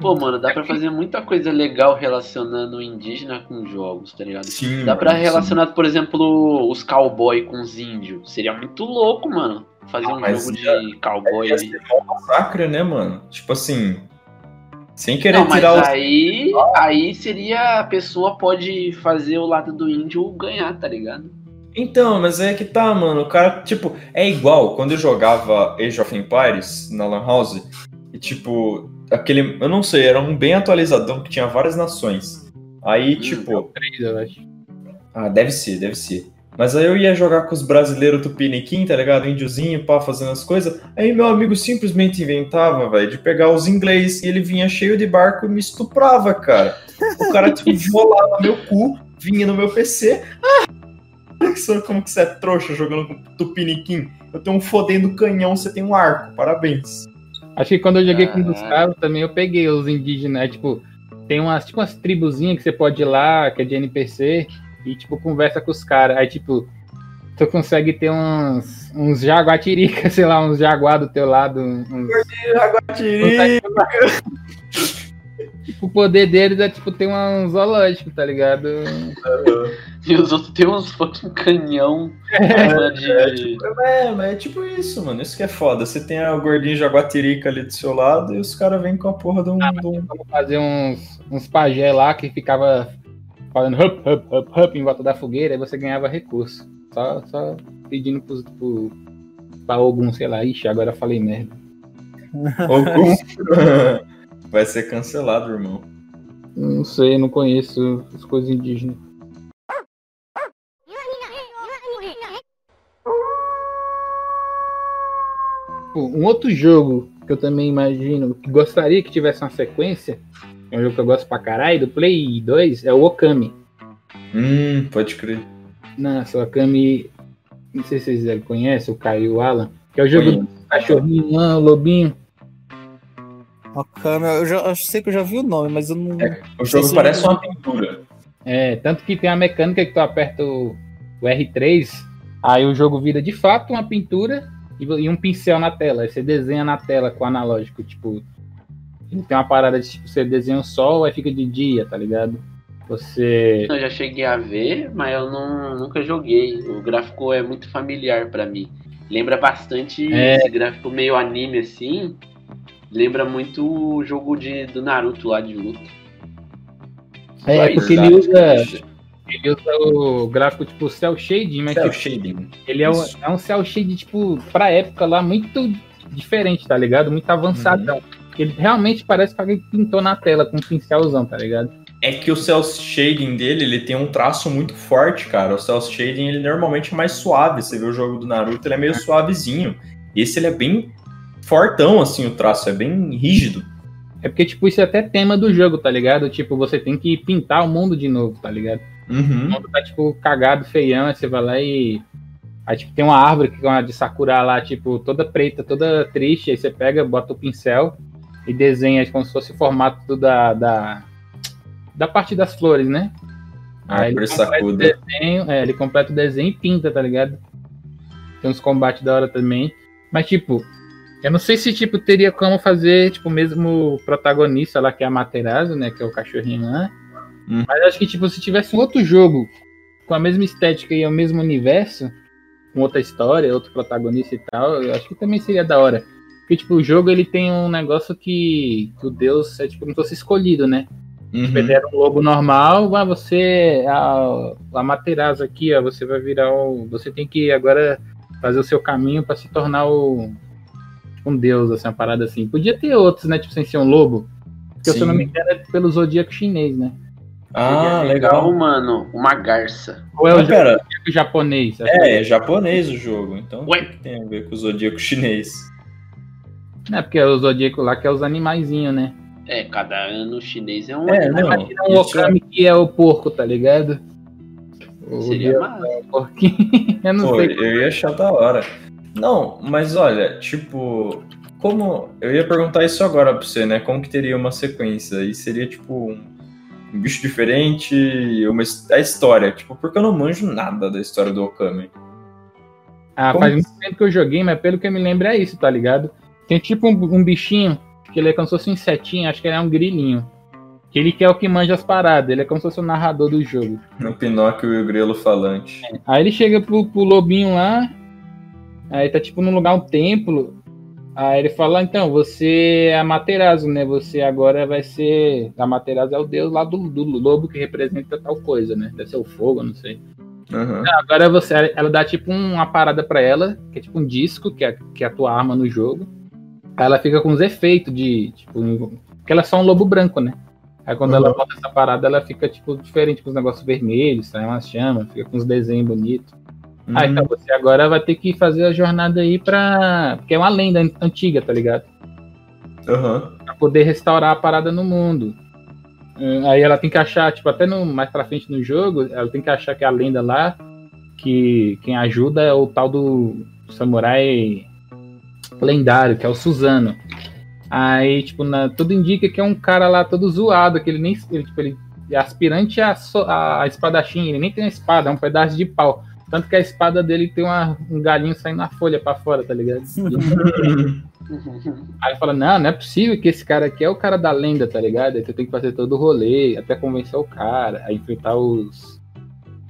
Pô, mano, dá pra fazer muita coisa legal relacionando o indígena com jogos, tá ligado? Sim, dá pra relacionar, sim. por exemplo, os cowboy com os índios. Seria muito louco, mano. Fazer ah, um jogo de cowboy é, ali. É um massacre, né, mano? Tipo assim. Sem querer Não, tirar mas aí, aí seria a pessoa pode fazer o lado do índio ganhar, tá ligado? Então, mas é que tá, mano. O cara, tipo, é igual quando eu jogava Age of Empires na Lan House. E, tipo, aquele. Eu não sei, era um bem atualizadão que tinha várias nações. Aí, hum, tipo. É ah, deve ser, deve ser. Mas aí eu ia jogar com os brasileiros tupiniquim, tá ligado? Índiozinho, pá, fazendo as coisas. Aí meu amigo simplesmente inventava, velho, de pegar os inglês e ele vinha cheio de barco e me estuprava, cara. O cara tipo, violava meu cu, vinha no meu PC. Ah! Como que você é trouxa jogando com tupiniquim? Eu tenho um fodendo canhão, você tem um arco. Parabéns. Acho que quando eu joguei com os caras também eu peguei os indígenas, tipo, tem umas, tipo, umas tribuzinhas que você pode ir lá, que é de NPC, e tipo, conversa com os caras. Aí, tipo, tu consegue ter uns, uns jaguatirica, sei lá, uns jaguar do teu lado. Uns... Jaguatirica! O poder deles é tipo ter um zoológico, tá ligado? E os outros tem uns fucking canhão. É, de... é, tipo, é, é, tipo isso, mano. Isso que é foda. Você tem a gordinha jaguatirica ali do seu lado e os caras vêm com a porra de um. Ah, um... fazer uns, uns pajé lá que ficava falando hup, hup, hup, hup em volta da fogueira e você ganhava recurso. Só, só pedindo pros, pro, pra algum, sei lá. Ixi, agora eu falei merda. Algum. Vai ser cancelado, irmão. Não sei, não conheço as coisas indígenas. Um outro jogo que eu também imagino que gostaria que tivesse uma sequência, é um jogo que eu gosto pra caralho, do Play 2, é o Okami. Hum, pode crer. Nossa, o Okami, não sei se vocês conhecem, o Caio Alan, que é o jogo do cachorrinho lobinho. Okami, eu, já, eu sei que eu já vi o nome, mas eu não. É, o jogo parece uma pintura. É, tanto que tem a mecânica que tu aperta o, o R3, aí o jogo vira de fato uma pintura e, um pincel na tela. Aí você desenha na tela com o analógico, tipo. Ele tem uma parada de tipo, você desenha o sol, aí fica de dia, tá ligado? Você. Eu já cheguei a ver, mas eu não, nunca joguei. O gráfico é muito familiar para mim. Lembra bastante é... esse gráfico meio anime assim. Lembra muito o jogo de, do Naruto lá de luta. É, porque ele usa. Ele usa o gráfico tipo cel shading, mas. Cel tipo, shading. Ele é um, é um cel shading, tipo, pra época lá, muito diferente, tá ligado? Muito avançadão. Uhum. Ele realmente parece que alguém pintou na tela com um pincelzão, tá ligado? É que o cel shading dele, ele tem um traço muito forte, cara. O cel shading, ele normalmente é mais suave. Você vê o jogo do Naruto, ele é meio suavezinho. Esse, ele é bem fortão, assim, o traço. É bem rígido. É porque, tipo, isso é até tema do jogo, tá ligado? Tipo, você tem que pintar o mundo de novo, tá ligado? Uhum. O mundo tá, tipo, cagado, feião, aí você vai lá e. Aí, tipo, tem uma árvore que é uma de Sakura lá, tipo, toda preta, toda triste. Aí você pega, bota o pincel e desenha como se fosse o formato da, da, da parte das flores, né? Ah, aí ele completa, desenho, é, ele completa o desenho e pinta, tá ligado? Tem uns combates da hora também. Mas, tipo, eu não sei se, tipo, teria como fazer, tipo, mesmo o protagonista lá, que é a Materazzo, né? Que é o cachorrinho lá. Hum. Mas acho que, tipo, se tivesse um outro jogo com a mesma estética e o mesmo universo, com outra história, outro protagonista e tal, eu acho que também seria da hora. Porque, tipo, o jogo ele tem um negócio que, que o Deus é tipo se fosse escolhido, né? Uhum. Tipo, ele era um lobo normal, ah, você. A, a Materazzo aqui, ó, você vai virar o. Você tem que agora fazer o seu caminho para se tornar o. Um deus, assim, uma parada assim. Podia ter outros, né? Tipo, sem ser um lobo. Porque, Sim. se eu não me engano, é pelo zodíaco chinês, né? Ah, legal. legal, mano. Uma garça. Ou é o pera. japonês? É, é japonês o jogo. Então Ué? tem a ver com o zodíaco chinês. É, porque é o zodíaco lá que é os animaizinhos, né? É, cada ano chinês é um. É, não, Imagina um Okami é... que é o porco, tá ligado? Seria massa. É eu não Pô, sei. Eu ia achar da hora. Não, mas olha, tipo, como. Eu ia perguntar isso agora pra você, né? Como que teria uma sequência? E seria tipo um, um bicho diferente, uma, a história, tipo, porque eu não manjo nada da história do Okami. Ah, como... faz muito tempo que eu joguei, mas pelo que eu me lembro é isso, tá ligado? Tem tipo um, um bichinho que ele é como se fosse um insetinho, acho que ele é um grilinho. Que ele que é o que manja as paradas, ele é como se fosse o narrador do jogo. O Pinóquio e o grilo falante. É. Aí ele chega pro, pro lobinho lá, aí tá tipo num lugar, um templo. Aí ele fala, então, você é a Materazo, né? Você agora vai ser. A Materazo é o deus lá do, do lobo que representa tal coisa, né? Deve ser o fogo, não sei. Uhum. Agora você, ela dá tipo uma parada para ela, que é tipo um disco, que é, que é a tua arma no jogo. Aí ela fica com os efeitos de, tipo, porque ela é só um lobo branco, né? Aí quando uhum. ela bota essa parada, ela fica, tipo, diferente, com os negócios vermelhos, sai umas chamas, fica com os desenhos bonitos. Uhum. Ah, então você agora vai ter que fazer a jornada aí pra. Porque é uma lenda antiga, tá ligado? Uhum. Pra poder restaurar a parada no mundo. Hum, aí ela tem que achar, tipo, até no, mais pra frente no jogo, ela tem que achar que a lenda lá, que quem ajuda é o tal do samurai lendário, que é o Suzano. Aí, tipo, na, tudo indica que é um cara lá todo zoado, que ele nem. Ele, tipo, ele é aspirante a, a, a espadachim, ele nem tem uma espada, é um pedaço de pau. Tanto que a espada dele tem uma, um galinho saindo na folha para fora, tá ligado? Aí fala, não, não é possível que esse cara aqui é o cara da lenda, tá ligado? Aí você tem que fazer todo o rolê, até convencer o cara, a enfrentar os.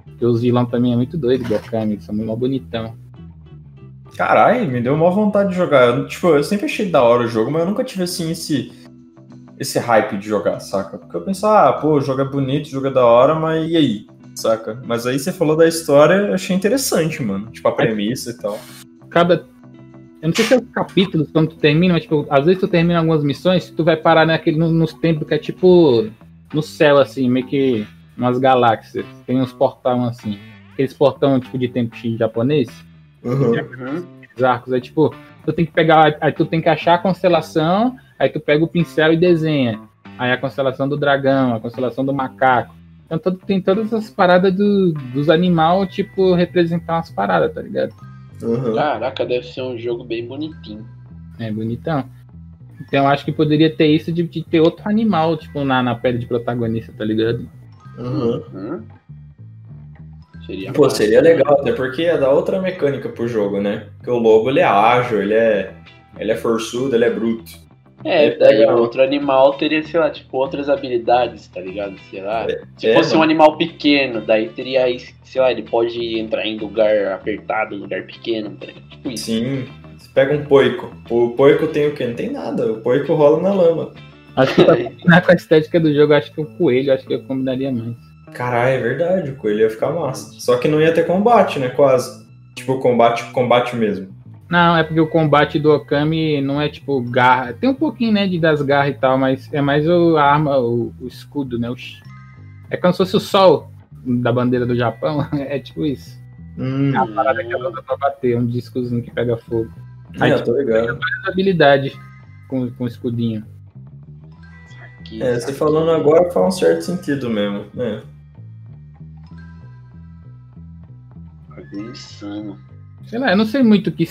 Porque os vilões também é muito doido, Gokami, são muito bonitão. Caralho, me deu uma vontade de jogar. Eu, tipo, eu sempre achei da hora o jogo, mas eu nunca tive assim esse esse hype de jogar, saca? Porque eu pensava, ah, pô, o jogo é bonito, o jogo é da hora, mas e aí? Saca? Mas aí você falou da história, eu achei interessante, mano. Tipo, a premissa e tal. Cada. Eu não sei se é os capítulos quando tu termina, mas tipo, às vezes tu termina algumas missões, tu vai parar naquele, nos tempos que é tipo no céu, assim, meio que umas galáxias. Tem uns portão assim. Aqueles portão tipo de tempo japonês. Uhum. Os arcos. É tipo, tu tem que pegar. Aí tu tem que achar a constelação, aí tu pega o pincel e desenha. Aí a constelação do dragão, a constelação do macaco. Então todo, tem todas as paradas do, dos animais, tipo, representar umas paradas, tá ligado? Uhum. Caraca, deve ser um jogo bem bonitinho. É, bonitão. Então eu acho que poderia ter isso de, de ter outro animal, tipo, na, na pele de protagonista, tá ligado? Uhum. uhum. Seria Pô, seria legal, até porque ia dar outra mecânica pro jogo, né? Porque o lobo ele é ágil, ele é, ele é forçudo, ele é bruto. É, daí outro animal teria, sei lá, tipo, outras habilidades, tá ligado? Sei lá. É, se é, fosse mano. um animal pequeno, daí teria, sei lá, ele pode entrar em lugar apertado, lugar pequeno, tá tipo isso. Sim. Você pega um poico. O poico tem o quê? Não tem nada. O poico rola na lama. Acho que pra combinar com a estética do jogo, acho que o coelho, acho que eu combinaria mais. Caralho, é verdade, o coelho ia ficar massa. Só que não ia ter combate, né? Quase. Tipo, combate, combate mesmo. Não, é porque o combate do Okami não é tipo garra. Tem um pouquinho, né, de das garras e tal, mas é mais o, a arma, o, o escudo, né? O, é como se fosse o sol da bandeira do Japão. É tipo isso. Hum. É a parada que ela usa pra bater, um discozinho que pega fogo. Aí, é, tô ligado. Tem várias habilidades com, com o escudinho. É, você falando agora faz um certo sentido mesmo, né? insano. Sei lá, eu não sei muito o que.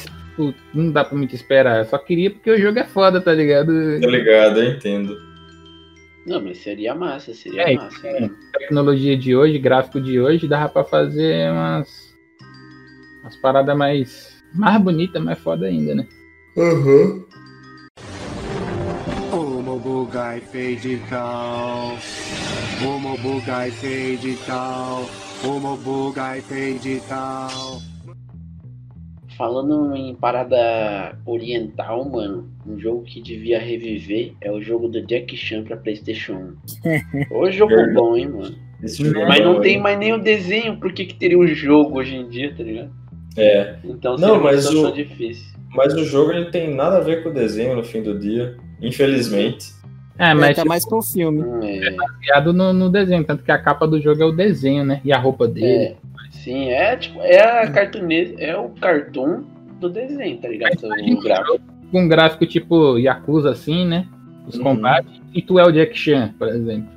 Não dá pra muito esperar. Eu só queria porque o jogo é foda, tá ligado? Tá ligado, eu entendo. Não, mas seria massa, seria é, massa. É, tecnologia de hoje, gráfico de hoje, dava pra fazer umas. umas paradas mais. mais bonitas, mais foda ainda, né? Uhum. Ô, Mobuga, Bugai fez de tal. Falando em parada oriental, mano, um jogo que devia reviver é o jogo do Jack Chan pra Playstation 1. Ô jogo bom, hein, mano. Mas não tem mais nem o desenho, por que, que teria um jogo hoje em dia, tá ligado? É. Então não, mas o, difícil. Mas o jogo ele tem nada a ver com o desenho no fim do dia, infelizmente. É, mas tá mais pro filme. É, é baseado no, no, desenho, tanto que a capa do jogo é o desenho, né? E a roupa dele. É. Sim, é tipo, é a cartunês, é o cartoon do desenho, tá ligado? O gráfico. Um gráfico tipo Yakuza, assim, né? Os uhum. combates. E tu é o Jack Chan, por exemplo.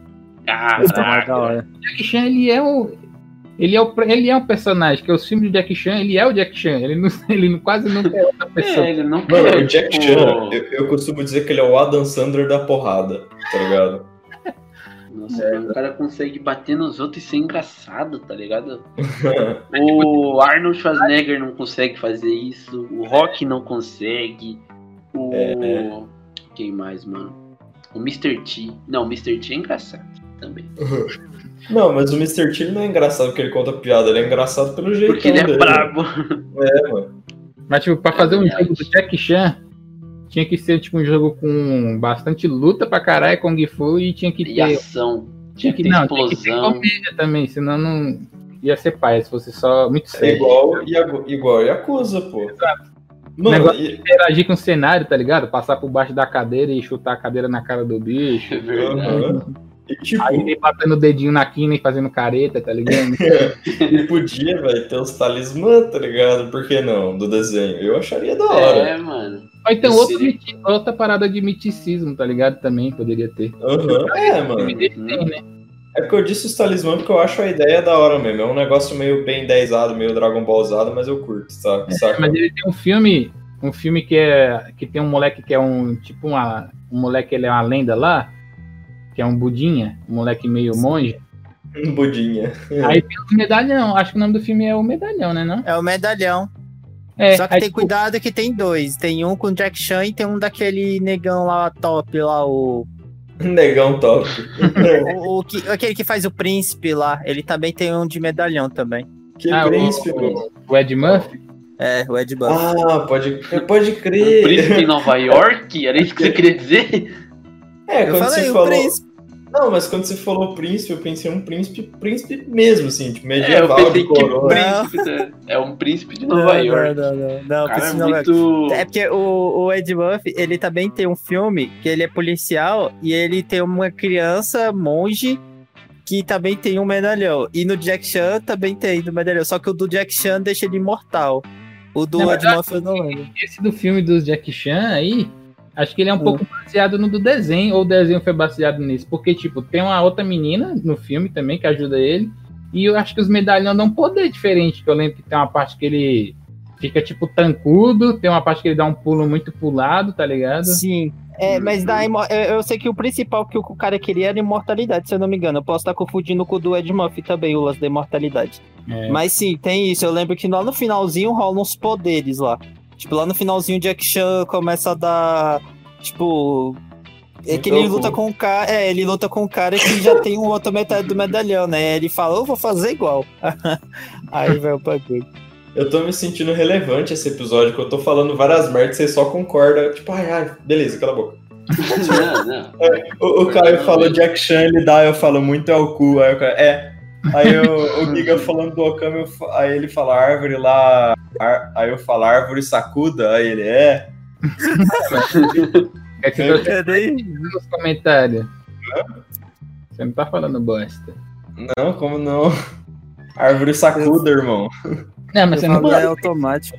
Ah, tá. O Jack Chan, ele é o. Ele é, o, ele é um personagem, que é os filmes de Jack Chan, ele é o Jack Chan, ele, não, ele quase não é outra pessoa. É, ele não Mano, o Jack tipo... Chan, eu, eu, costumo dizer que ele é o Adam Sandler da porrada, tá ligado? Nossa, é. o cara consegue bater nos outros e ser engraçado, tá ligado? o Arnold Schwarzenegger não consegue fazer isso, o Rock não consegue, o. É. Quem mais, mano? O Mr. T. Não, o Mr. T é engraçado também. Não, mas o Mr. T não é engraçado porque ele conta piada, ele é engraçado pelo jeito. Porque ele é dele. brabo. É, mano. Mas, tipo, pra fazer um jogo do Jack Chan, tinha que ser tipo um jogo com bastante luta pra caralho, Kung Fu, e tinha que ter. E ação. Tinha que, ter não, explosão. Tinha que ter comédia também, senão não ia ser pai, se fosse só muito sério. É igual, igual Yakuza, pô. Exato. Mano, negócio e... de interagir com o cenário, tá ligado? Passar por baixo da cadeira e chutar a cadeira na cara do bicho. É. Uhum. E, tipo... Aí ele batendo o dedinho na quina e fazendo careta, tá ligado? e podia, velho, ter os talismã, tá ligado? Por que não? Do desenho. Eu acharia da hora. É, mano. Ou então miti... outra parada de miticismo, tá ligado? Também poderia ter. Uhum. É, mano. Tem, né? É porque eu disse os talismã porque eu acho a ideia da hora mesmo. É um negócio meio bem 10 meio Dragon Ballzado, mas eu curto, sabe? É, mas ele tem um filme, um filme que é que tem um moleque que é um tipo uma, um moleque ele é uma lenda lá, que é um budinha, um moleque meio monge. Um budinha. Aí tem o medalhão. Acho que o nome do filme é o medalhão, né, não? É o medalhão. É, Só que tem tipo... cuidado que tem dois. Tem um com Jack Chan e tem um daquele negão lá top lá, o Negão top. o, o, que, aquele que faz o príncipe lá, ele também tem um de medalhão também. Que ah, príncipe, o, o Ed Murphy? É, o Ed Murphy. Ah, pode, pode crer. O príncipe em Nova York? Era isso que você queria dizer? É, quando você falou... Príncipe. Não, mas quando você falou príncipe, eu pensei um príncipe, príncipe mesmo, assim, tipo, medieval, é, eu pensei de coroa. príncipe, né? é um príncipe de Nova não, York. Não, não, não. não Cara, é, muito... é porque o, o Ed Murphy, ele também tem um filme que ele é policial e ele tem uma criança monge que também tem um medalhão. E no Jack Chan também tem do medalhão, só que o do Jack Chan deixa ele imortal. O do Ed Murphy eu não lembro. Esse do filme dos Jack Chan aí, Acho que ele é um hum. pouco baseado no do desenho, ou o desenho foi baseado nisso. Porque, tipo, tem uma outra menina no filme também que ajuda ele. E eu acho que os medalhões dão um poder diferente. Que eu lembro que tem uma parte que ele fica, tipo, tancudo, tem uma parte que ele dá um pulo muito pulado, tá ligado? Sim. É, mas dá eu sei que o principal que o cara queria era imortalidade, se eu não me engano. Eu posso estar confundindo com o do Ed Murphy também, o lance da imortalidade. É. Mas sim, tem isso. Eu lembro que lá no finalzinho rolam uns poderes lá. Tipo, lá no finalzinho, o Jack Chan começa a dar. Tipo. É que ele luta com o cara. É, ele luta com o cara que já tem um outro metade do medalhão, né? Ele fala, eu vou fazer igual. Aí vai o bagulho. Eu tô me sentindo relevante esse episódio, que eu tô falando várias merdas, você só concorda. Tipo, ai, ai, beleza, cala a boca. Não, não. É, o, o Caio falou Jack Chan, ele dá, eu falo muito é o cu. Aí o Caio, é, Aí eu, o Giga falando do Okami, eu, aí ele fala árvore lá, ar, aí eu falo árvore sacuda, aí ele é. é que eu cadê nos comentários. Você não tá falando bosta. Não, como não? Árvore sacuda, irmão. Não, mas você não é automático.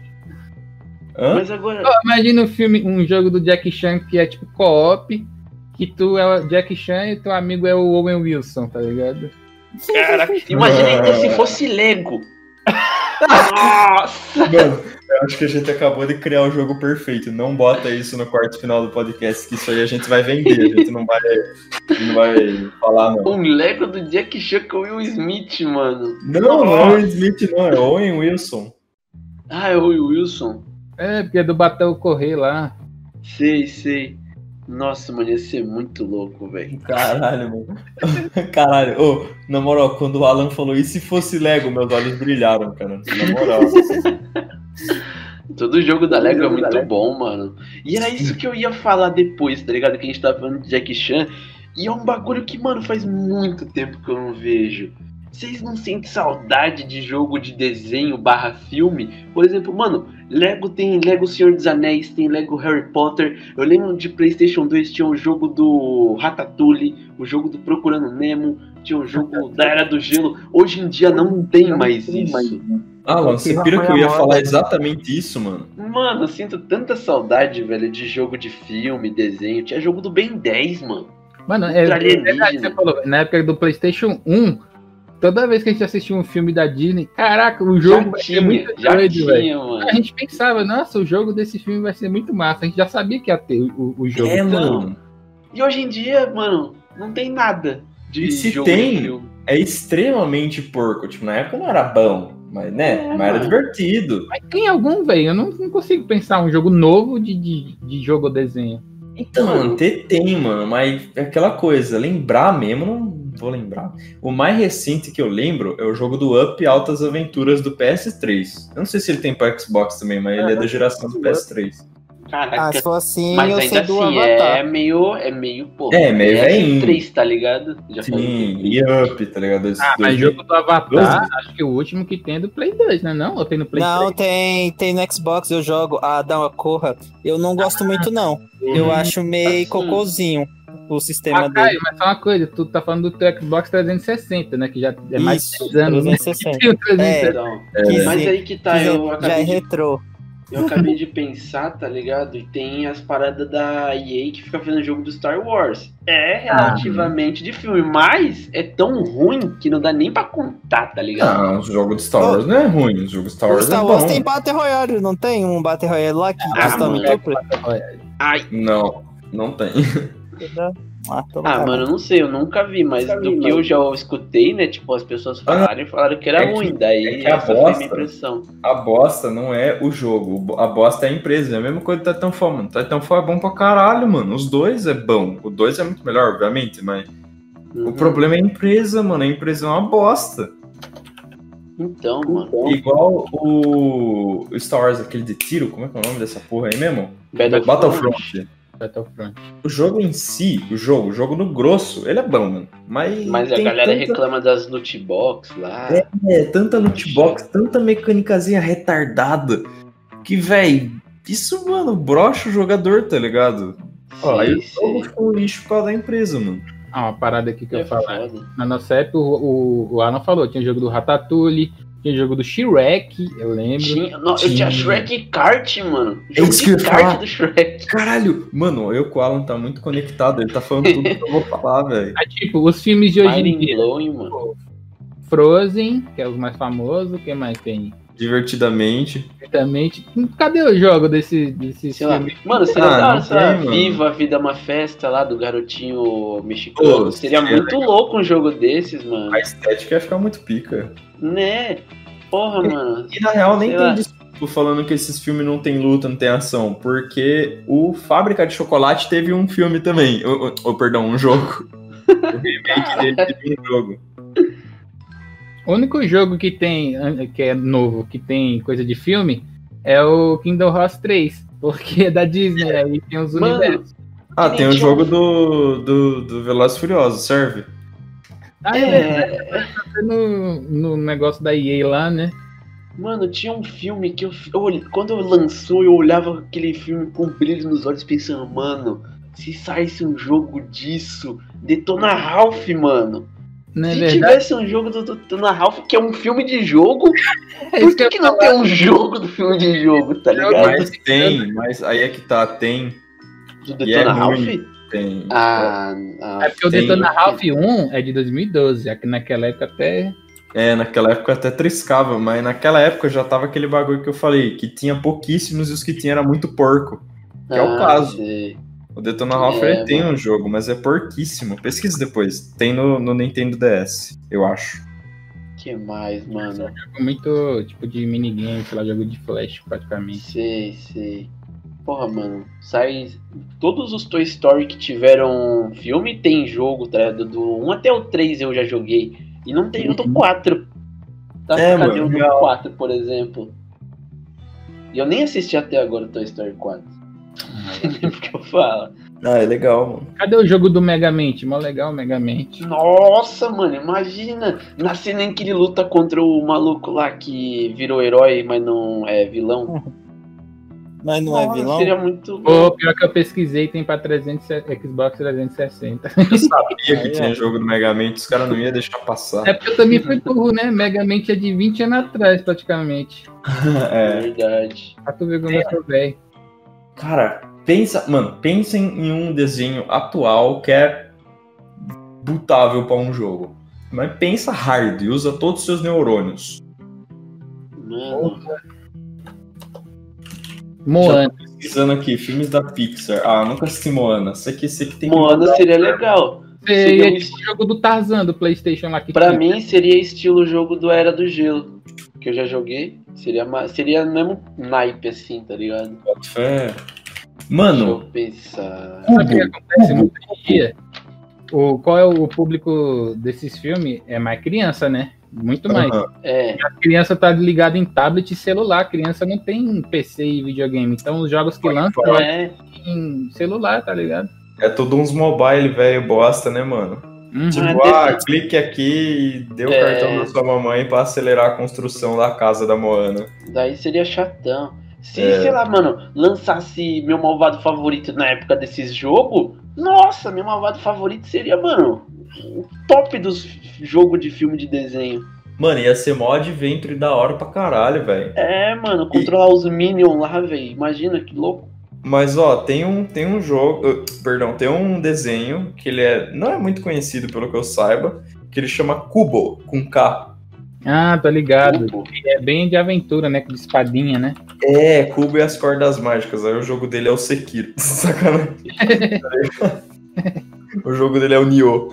Hã? Mas agora. Oh, imagina um filme, um jogo do Jack Chan que é tipo co-op, que tu é o Jack Chan e teu amigo é o Owen Wilson, tá ligado? Cara, imagina se fosse Lego. Nossa! Mano, eu acho que a gente acabou de criar o jogo perfeito. Não bota isso no quarto final do podcast, que isso aí a gente vai vender. A gente não vai, não vai falar, não. Um Lego do Jack Chan com o Will Smith, mano. Não, não é o Will Smith, não. É Owen Wilson. Ah, é o Will Wilson. É, porque é do Batão Correr lá. Sei, sei. Nossa, mano, ia ser muito louco, velho. Caralho, mano. Caralho, ô, oh, na moral, quando o Alan falou, e se fosse Lego, meus olhos brilharam, cara. Na moral. Todo jogo da Lego é muito bom, mano. E era isso que eu ia falar depois, tá ligado? Que a gente tava falando de Jack Chan. E é um bagulho que, mano, faz muito tempo que eu não vejo. Vocês não sentem saudade de jogo de desenho barra filme? Por exemplo, mano, Lego tem Lego Senhor dos Anéis, tem Lego Harry Potter. Eu lembro de Playstation 2 tinha o um jogo do Ratatouille, o jogo do Procurando Nemo, tinha o um jogo da Era do Gelo. Hoje em dia não tem mais isso. Ah, mano, você pira que eu ia falar exatamente isso, mano. Mano, eu sinto tanta saudade, velho, de jogo de filme, desenho. Tinha jogo do Ben 10, mano. Mano, é, é verdade, você falou, na época do PlayStation 1, toda vez que a gente assistia um filme da Disney, caraca, o jogo já vai tinha, ser muito doido, velho. A gente pensava, nossa, o jogo desse filme vai ser muito massa. A gente já sabia que ia ter o, o jogo. É, mano. E hoje em dia, mano, não tem nada de e se jogo tem, é extremamente porco. Tipo, na época não era bom, mas, né? É, mas era divertido. Mas tem algum, velho? Eu não, não, consigo pensar um jogo novo de, de, de jogo ou desenho. Então, mano, tem, mano, mas é aquela coisa, lembrar mesmo, não vou lembrar. O mais recente que eu lembro é o jogo do Up Altas Aventuras do PS3. Eu não sei se ele tem para Xbox também, mas ele é da geração do PS3. Caraca. Ah, se for assim, mas eu ainda sei do assim, Avatar. é meio, é meio, pô. É, meio velhinho. 3, tá ligado? Já Sim, e Up, tá ligado? Esse Ah, mas jogo do Avatar, acho que o último que tem é do Play 2, né? Não? Ou tem no Play Não, 3? tem, tem no Xbox, eu jogo a Dama Corra. Eu não gosto muito, não. Eu acho meio Assim. cocôzinho o sistema Ah, dele. Caio, mas só uma coisa, tu tá falando do teu Xbox 360, né? Que já é mais de Isso, 10 anos, né? 360. Que o 360. Então, É, mas aí que tá, Que eu já é de, retrô. eu acabei de pensar, tá ligado? E tem as paradas da EA que fica fazendo jogo do Star Wars. É relativamente de filme, mas é tão ruim que não dá nem pra contar, tá ligado? Ah, o jogo de Star Wars não é ruim, o jogo de Star O Wars Star é Wars bom. tem Battle Royale, não tem um Battle Royale lá que Ah, custa muito? Ai, Não, não tem. Ah, tô Ah, mano, eu não sei, eu nunca vi, mas Nunca do vi, que mano. eu já escutei, né? Tipo, as pessoas falaram e falaram que era é que- ruim. Daí é que a essa foi a minha bosta- impressão. A bosta não é o jogo, a bosta é a empresa. É a mesma coisa do Titanfall, mano. Titanfall é bom pra caralho, mano. Os dois é bom. O dois é muito melhor, obviamente, mas Uhum. o problema é a empresa, mano. A empresa é uma bosta. Então, mano. Igual o o Star Wars, aquele de tiro, como é que é o nome dessa porra aí mesmo? Battlefront. Battlefront. Battlefront. O jogo em si, o jogo, o jogo no grosso, ele é bom, mano. Mas, Mas a galera tanta, reclama das loot box lá. É, é, tanta loot box, tanta mecânicazinha retardada, que, véi, isso, mano, brocha o jogador, tá ligado? Ó, aí o jogo ficou um lixo por causa da empresa, mano. Ah, uma parada aqui que eu É ia falar. foda. Na nossa época, o, o, o Alan falou, tinha jogo do Ratatouille, tinha jogo do Shrek, eu lembro. Tinha, não, eu Tinha. tinha Shrek Kart, mano. É Jogo eu de kart falar. do Shrek. Caralho, mano, eu com o Alan tá muito conectado, ele tá falando tudo que eu vou falar, velho. Ah, tipo, os filmes de hoje em dia. mano. Frozen, que é os mais famosos, o que mais tem? Divertidamente. Certamente. Cadê o jogo desse, desse Sei lá. filme? Mano, seria Ah, da hora, sei lá. Viva a Vida é uma Festa lá do garotinho mexicano. Pô, seria seria muito louco um jogo desses, mano. A estética ia ficar muito pica. Né? Porra, mano. E na real nem Sei tem lá. desculpa falando que esses filmes não tem luta, não tem ação, porque o Fábrica de Chocolate teve um filme também, ou, perdão, um jogo. o remake dele teve um jogo. O único jogo que tem, que é novo, que tem coisa de filme, é o Kingdom Hearts 3. Porque é da Disney, aí tem os Mano, universos. Ah, tem o jogo do, do, do Velozes e Furiosos, serve? Ah, é, É, no, no negócio da EA lá, né? Mano, tinha um filme que eu, eu olhe- quando eu lançou, eu olhava aquele filme com brilho nos olhos pensando, mano, se saísse um jogo disso, Detona Ralph, mano. Não é se verdade? tivesse um jogo do Detona Ralph, que é um filme de jogo, É por que que, não tem um jogo do filme de jogo, tá ligado? Mas tem, mas aí é que tá, tem, Do é Detona Ralph? ruim. Tem. Ah, ah, É porque o tem- Detona Ralph 1 é de 2012, aqui naquela época até. É, naquela época até triscava, mas naquela época já tava aquele bagulho que eu falei, que tinha pouquíssimos e os que tinha era muito porco. Que é o ah, caso. sei. O Detona Ralph É, ele tem mano. um jogo, mas é porquíssimo. Pesquisa depois. Tem no, no Nintendo DS, eu acho. que mais, mano? Muito tipo de minigame, sei lá, jogo de flash praticamente. Sei, sei. Porra, mano, sai. Todos os Toy Story que tiveram filme tem jogo, tá? Do, do 1 até o 3 eu já joguei. E não tem o do 4. Tá? É, Cadê mano, o do 4, por exemplo? E eu nem assisti até agora o Toy Story 4. Não sei o que eu falo. Ah, é legal, mano. Cadê o jogo do Megamente? Mó legal, Megamente. Nossa, mano, imagina. Na cena em que ele luta contra o maluco lá que virou herói, mas não é vilão. Mas não é Nossa, é vilão? Seria muito. Pô, pior que eu pesquisei, tem pra 300, Xbox 360. Eu sabia que tinha jogo do Megamente, os caras não iam deixar passar. É porque eu também fui burro, né? Megamente é de 20 anos atrás, praticamente. é. Verdade. Pra tu ver como é. eu sou velho. Cara, pensa, mano, pensem em um desenho atual que é butável para um jogo. Mas pensa hard, usa todos os seus neurônios. Mano. Moana. pesquisando aqui, filmes da Pixar. Ah, nunca assisti Moana. Isso aqui, isso aqui tem Moana seria legal. Seria, seria tipo o jogo do Tarzan do PlayStation lá que Pra tinha. mim seria estilo jogo do Era do Gelo, que eu já joguei. Seria seria mesmo naipe assim, tá ligado? Fé. Mano. Deixa eu pensar. Sabe o que acontece muito dia? O, qual é o público desses filmes? É mais criança, né? Muito mais. Uhum. É. A criança tá ligada em tablet e celular. A criança não tem PC e videogame. Então os jogos que lançam é em celular, tá ligado? É tudo uns mobile, velho, bosta, né, mano? Uhum. Tipo, ah, ah clique aqui e dê o é... cartão da sua mamãe para acelerar a construção da casa da Moana. Daí seria chatão. Se, é... sei lá, mano, lançasse meu malvado favorito na época desses jogo, nossa, meu malvado favorito seria, mano, o top dos jogos de filme de desenho. Mano, ia ser mó adventure da hora pra caralho, velho. É, mano, controlar e... os Minions lá, velho. Imagina que louco. Mas ó, tem um, tem um jogo, perdão, tem um desenho que ele é não é muito conhecido pelo que eu saiba, que ele chama Cubo com K. Ah, tô ligado. É bem de aventura, né? Com espadinha, né? É, Cubo e as cordas mágicas. Aí o jogo dele é o Sekiro. Sacanagem. o jogo dele é o Nioh.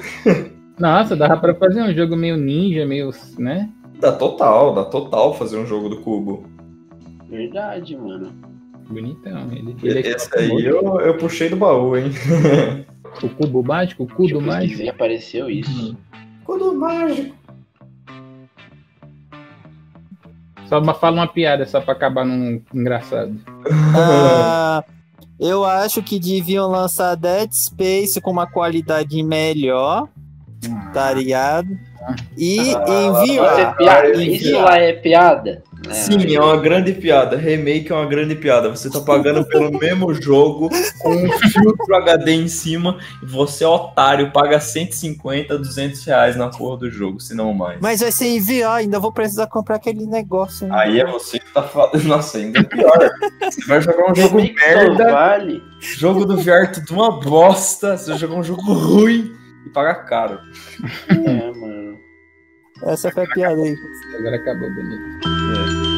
Nossa, dava pra fazer um jogo meio ninja, meio, né? Dá total, dá total fazer um jogo do Cubo. Verdade, mano. Bonitão. Ele, ele é Esse aí eu, eu puxei do baú, hein? o cubo mágico, o cubo mágico. apareceu isso. Cubo mágico. Só fala uma piada só pra acabar num engraçado. Ah, eu acho que deviam lançar Dead Space com uma qualidade melhor. Tá ligado? E ah, enviar. Isso lá é piada? É. Sim, é uma grande piada. Remake é uma grande piada. Você tá pagando pelo mesmo jogo com um filtro HD em cima e você, otário, paga 150, 200 reais na porra do jogo, se não mais. Mas vai ser enviar, ainda vou precisar comprar aquele negócio. Né? Aí é você que tá falando. Nossa, ainda é pior. Você vai jogar um jogo merda. Vale. Jogo do VR tudo uma bosta. Você vai jogar um jogo ruim e paga caro. É, mano. Essa foi a piada aí. Agora acabou bonito. É.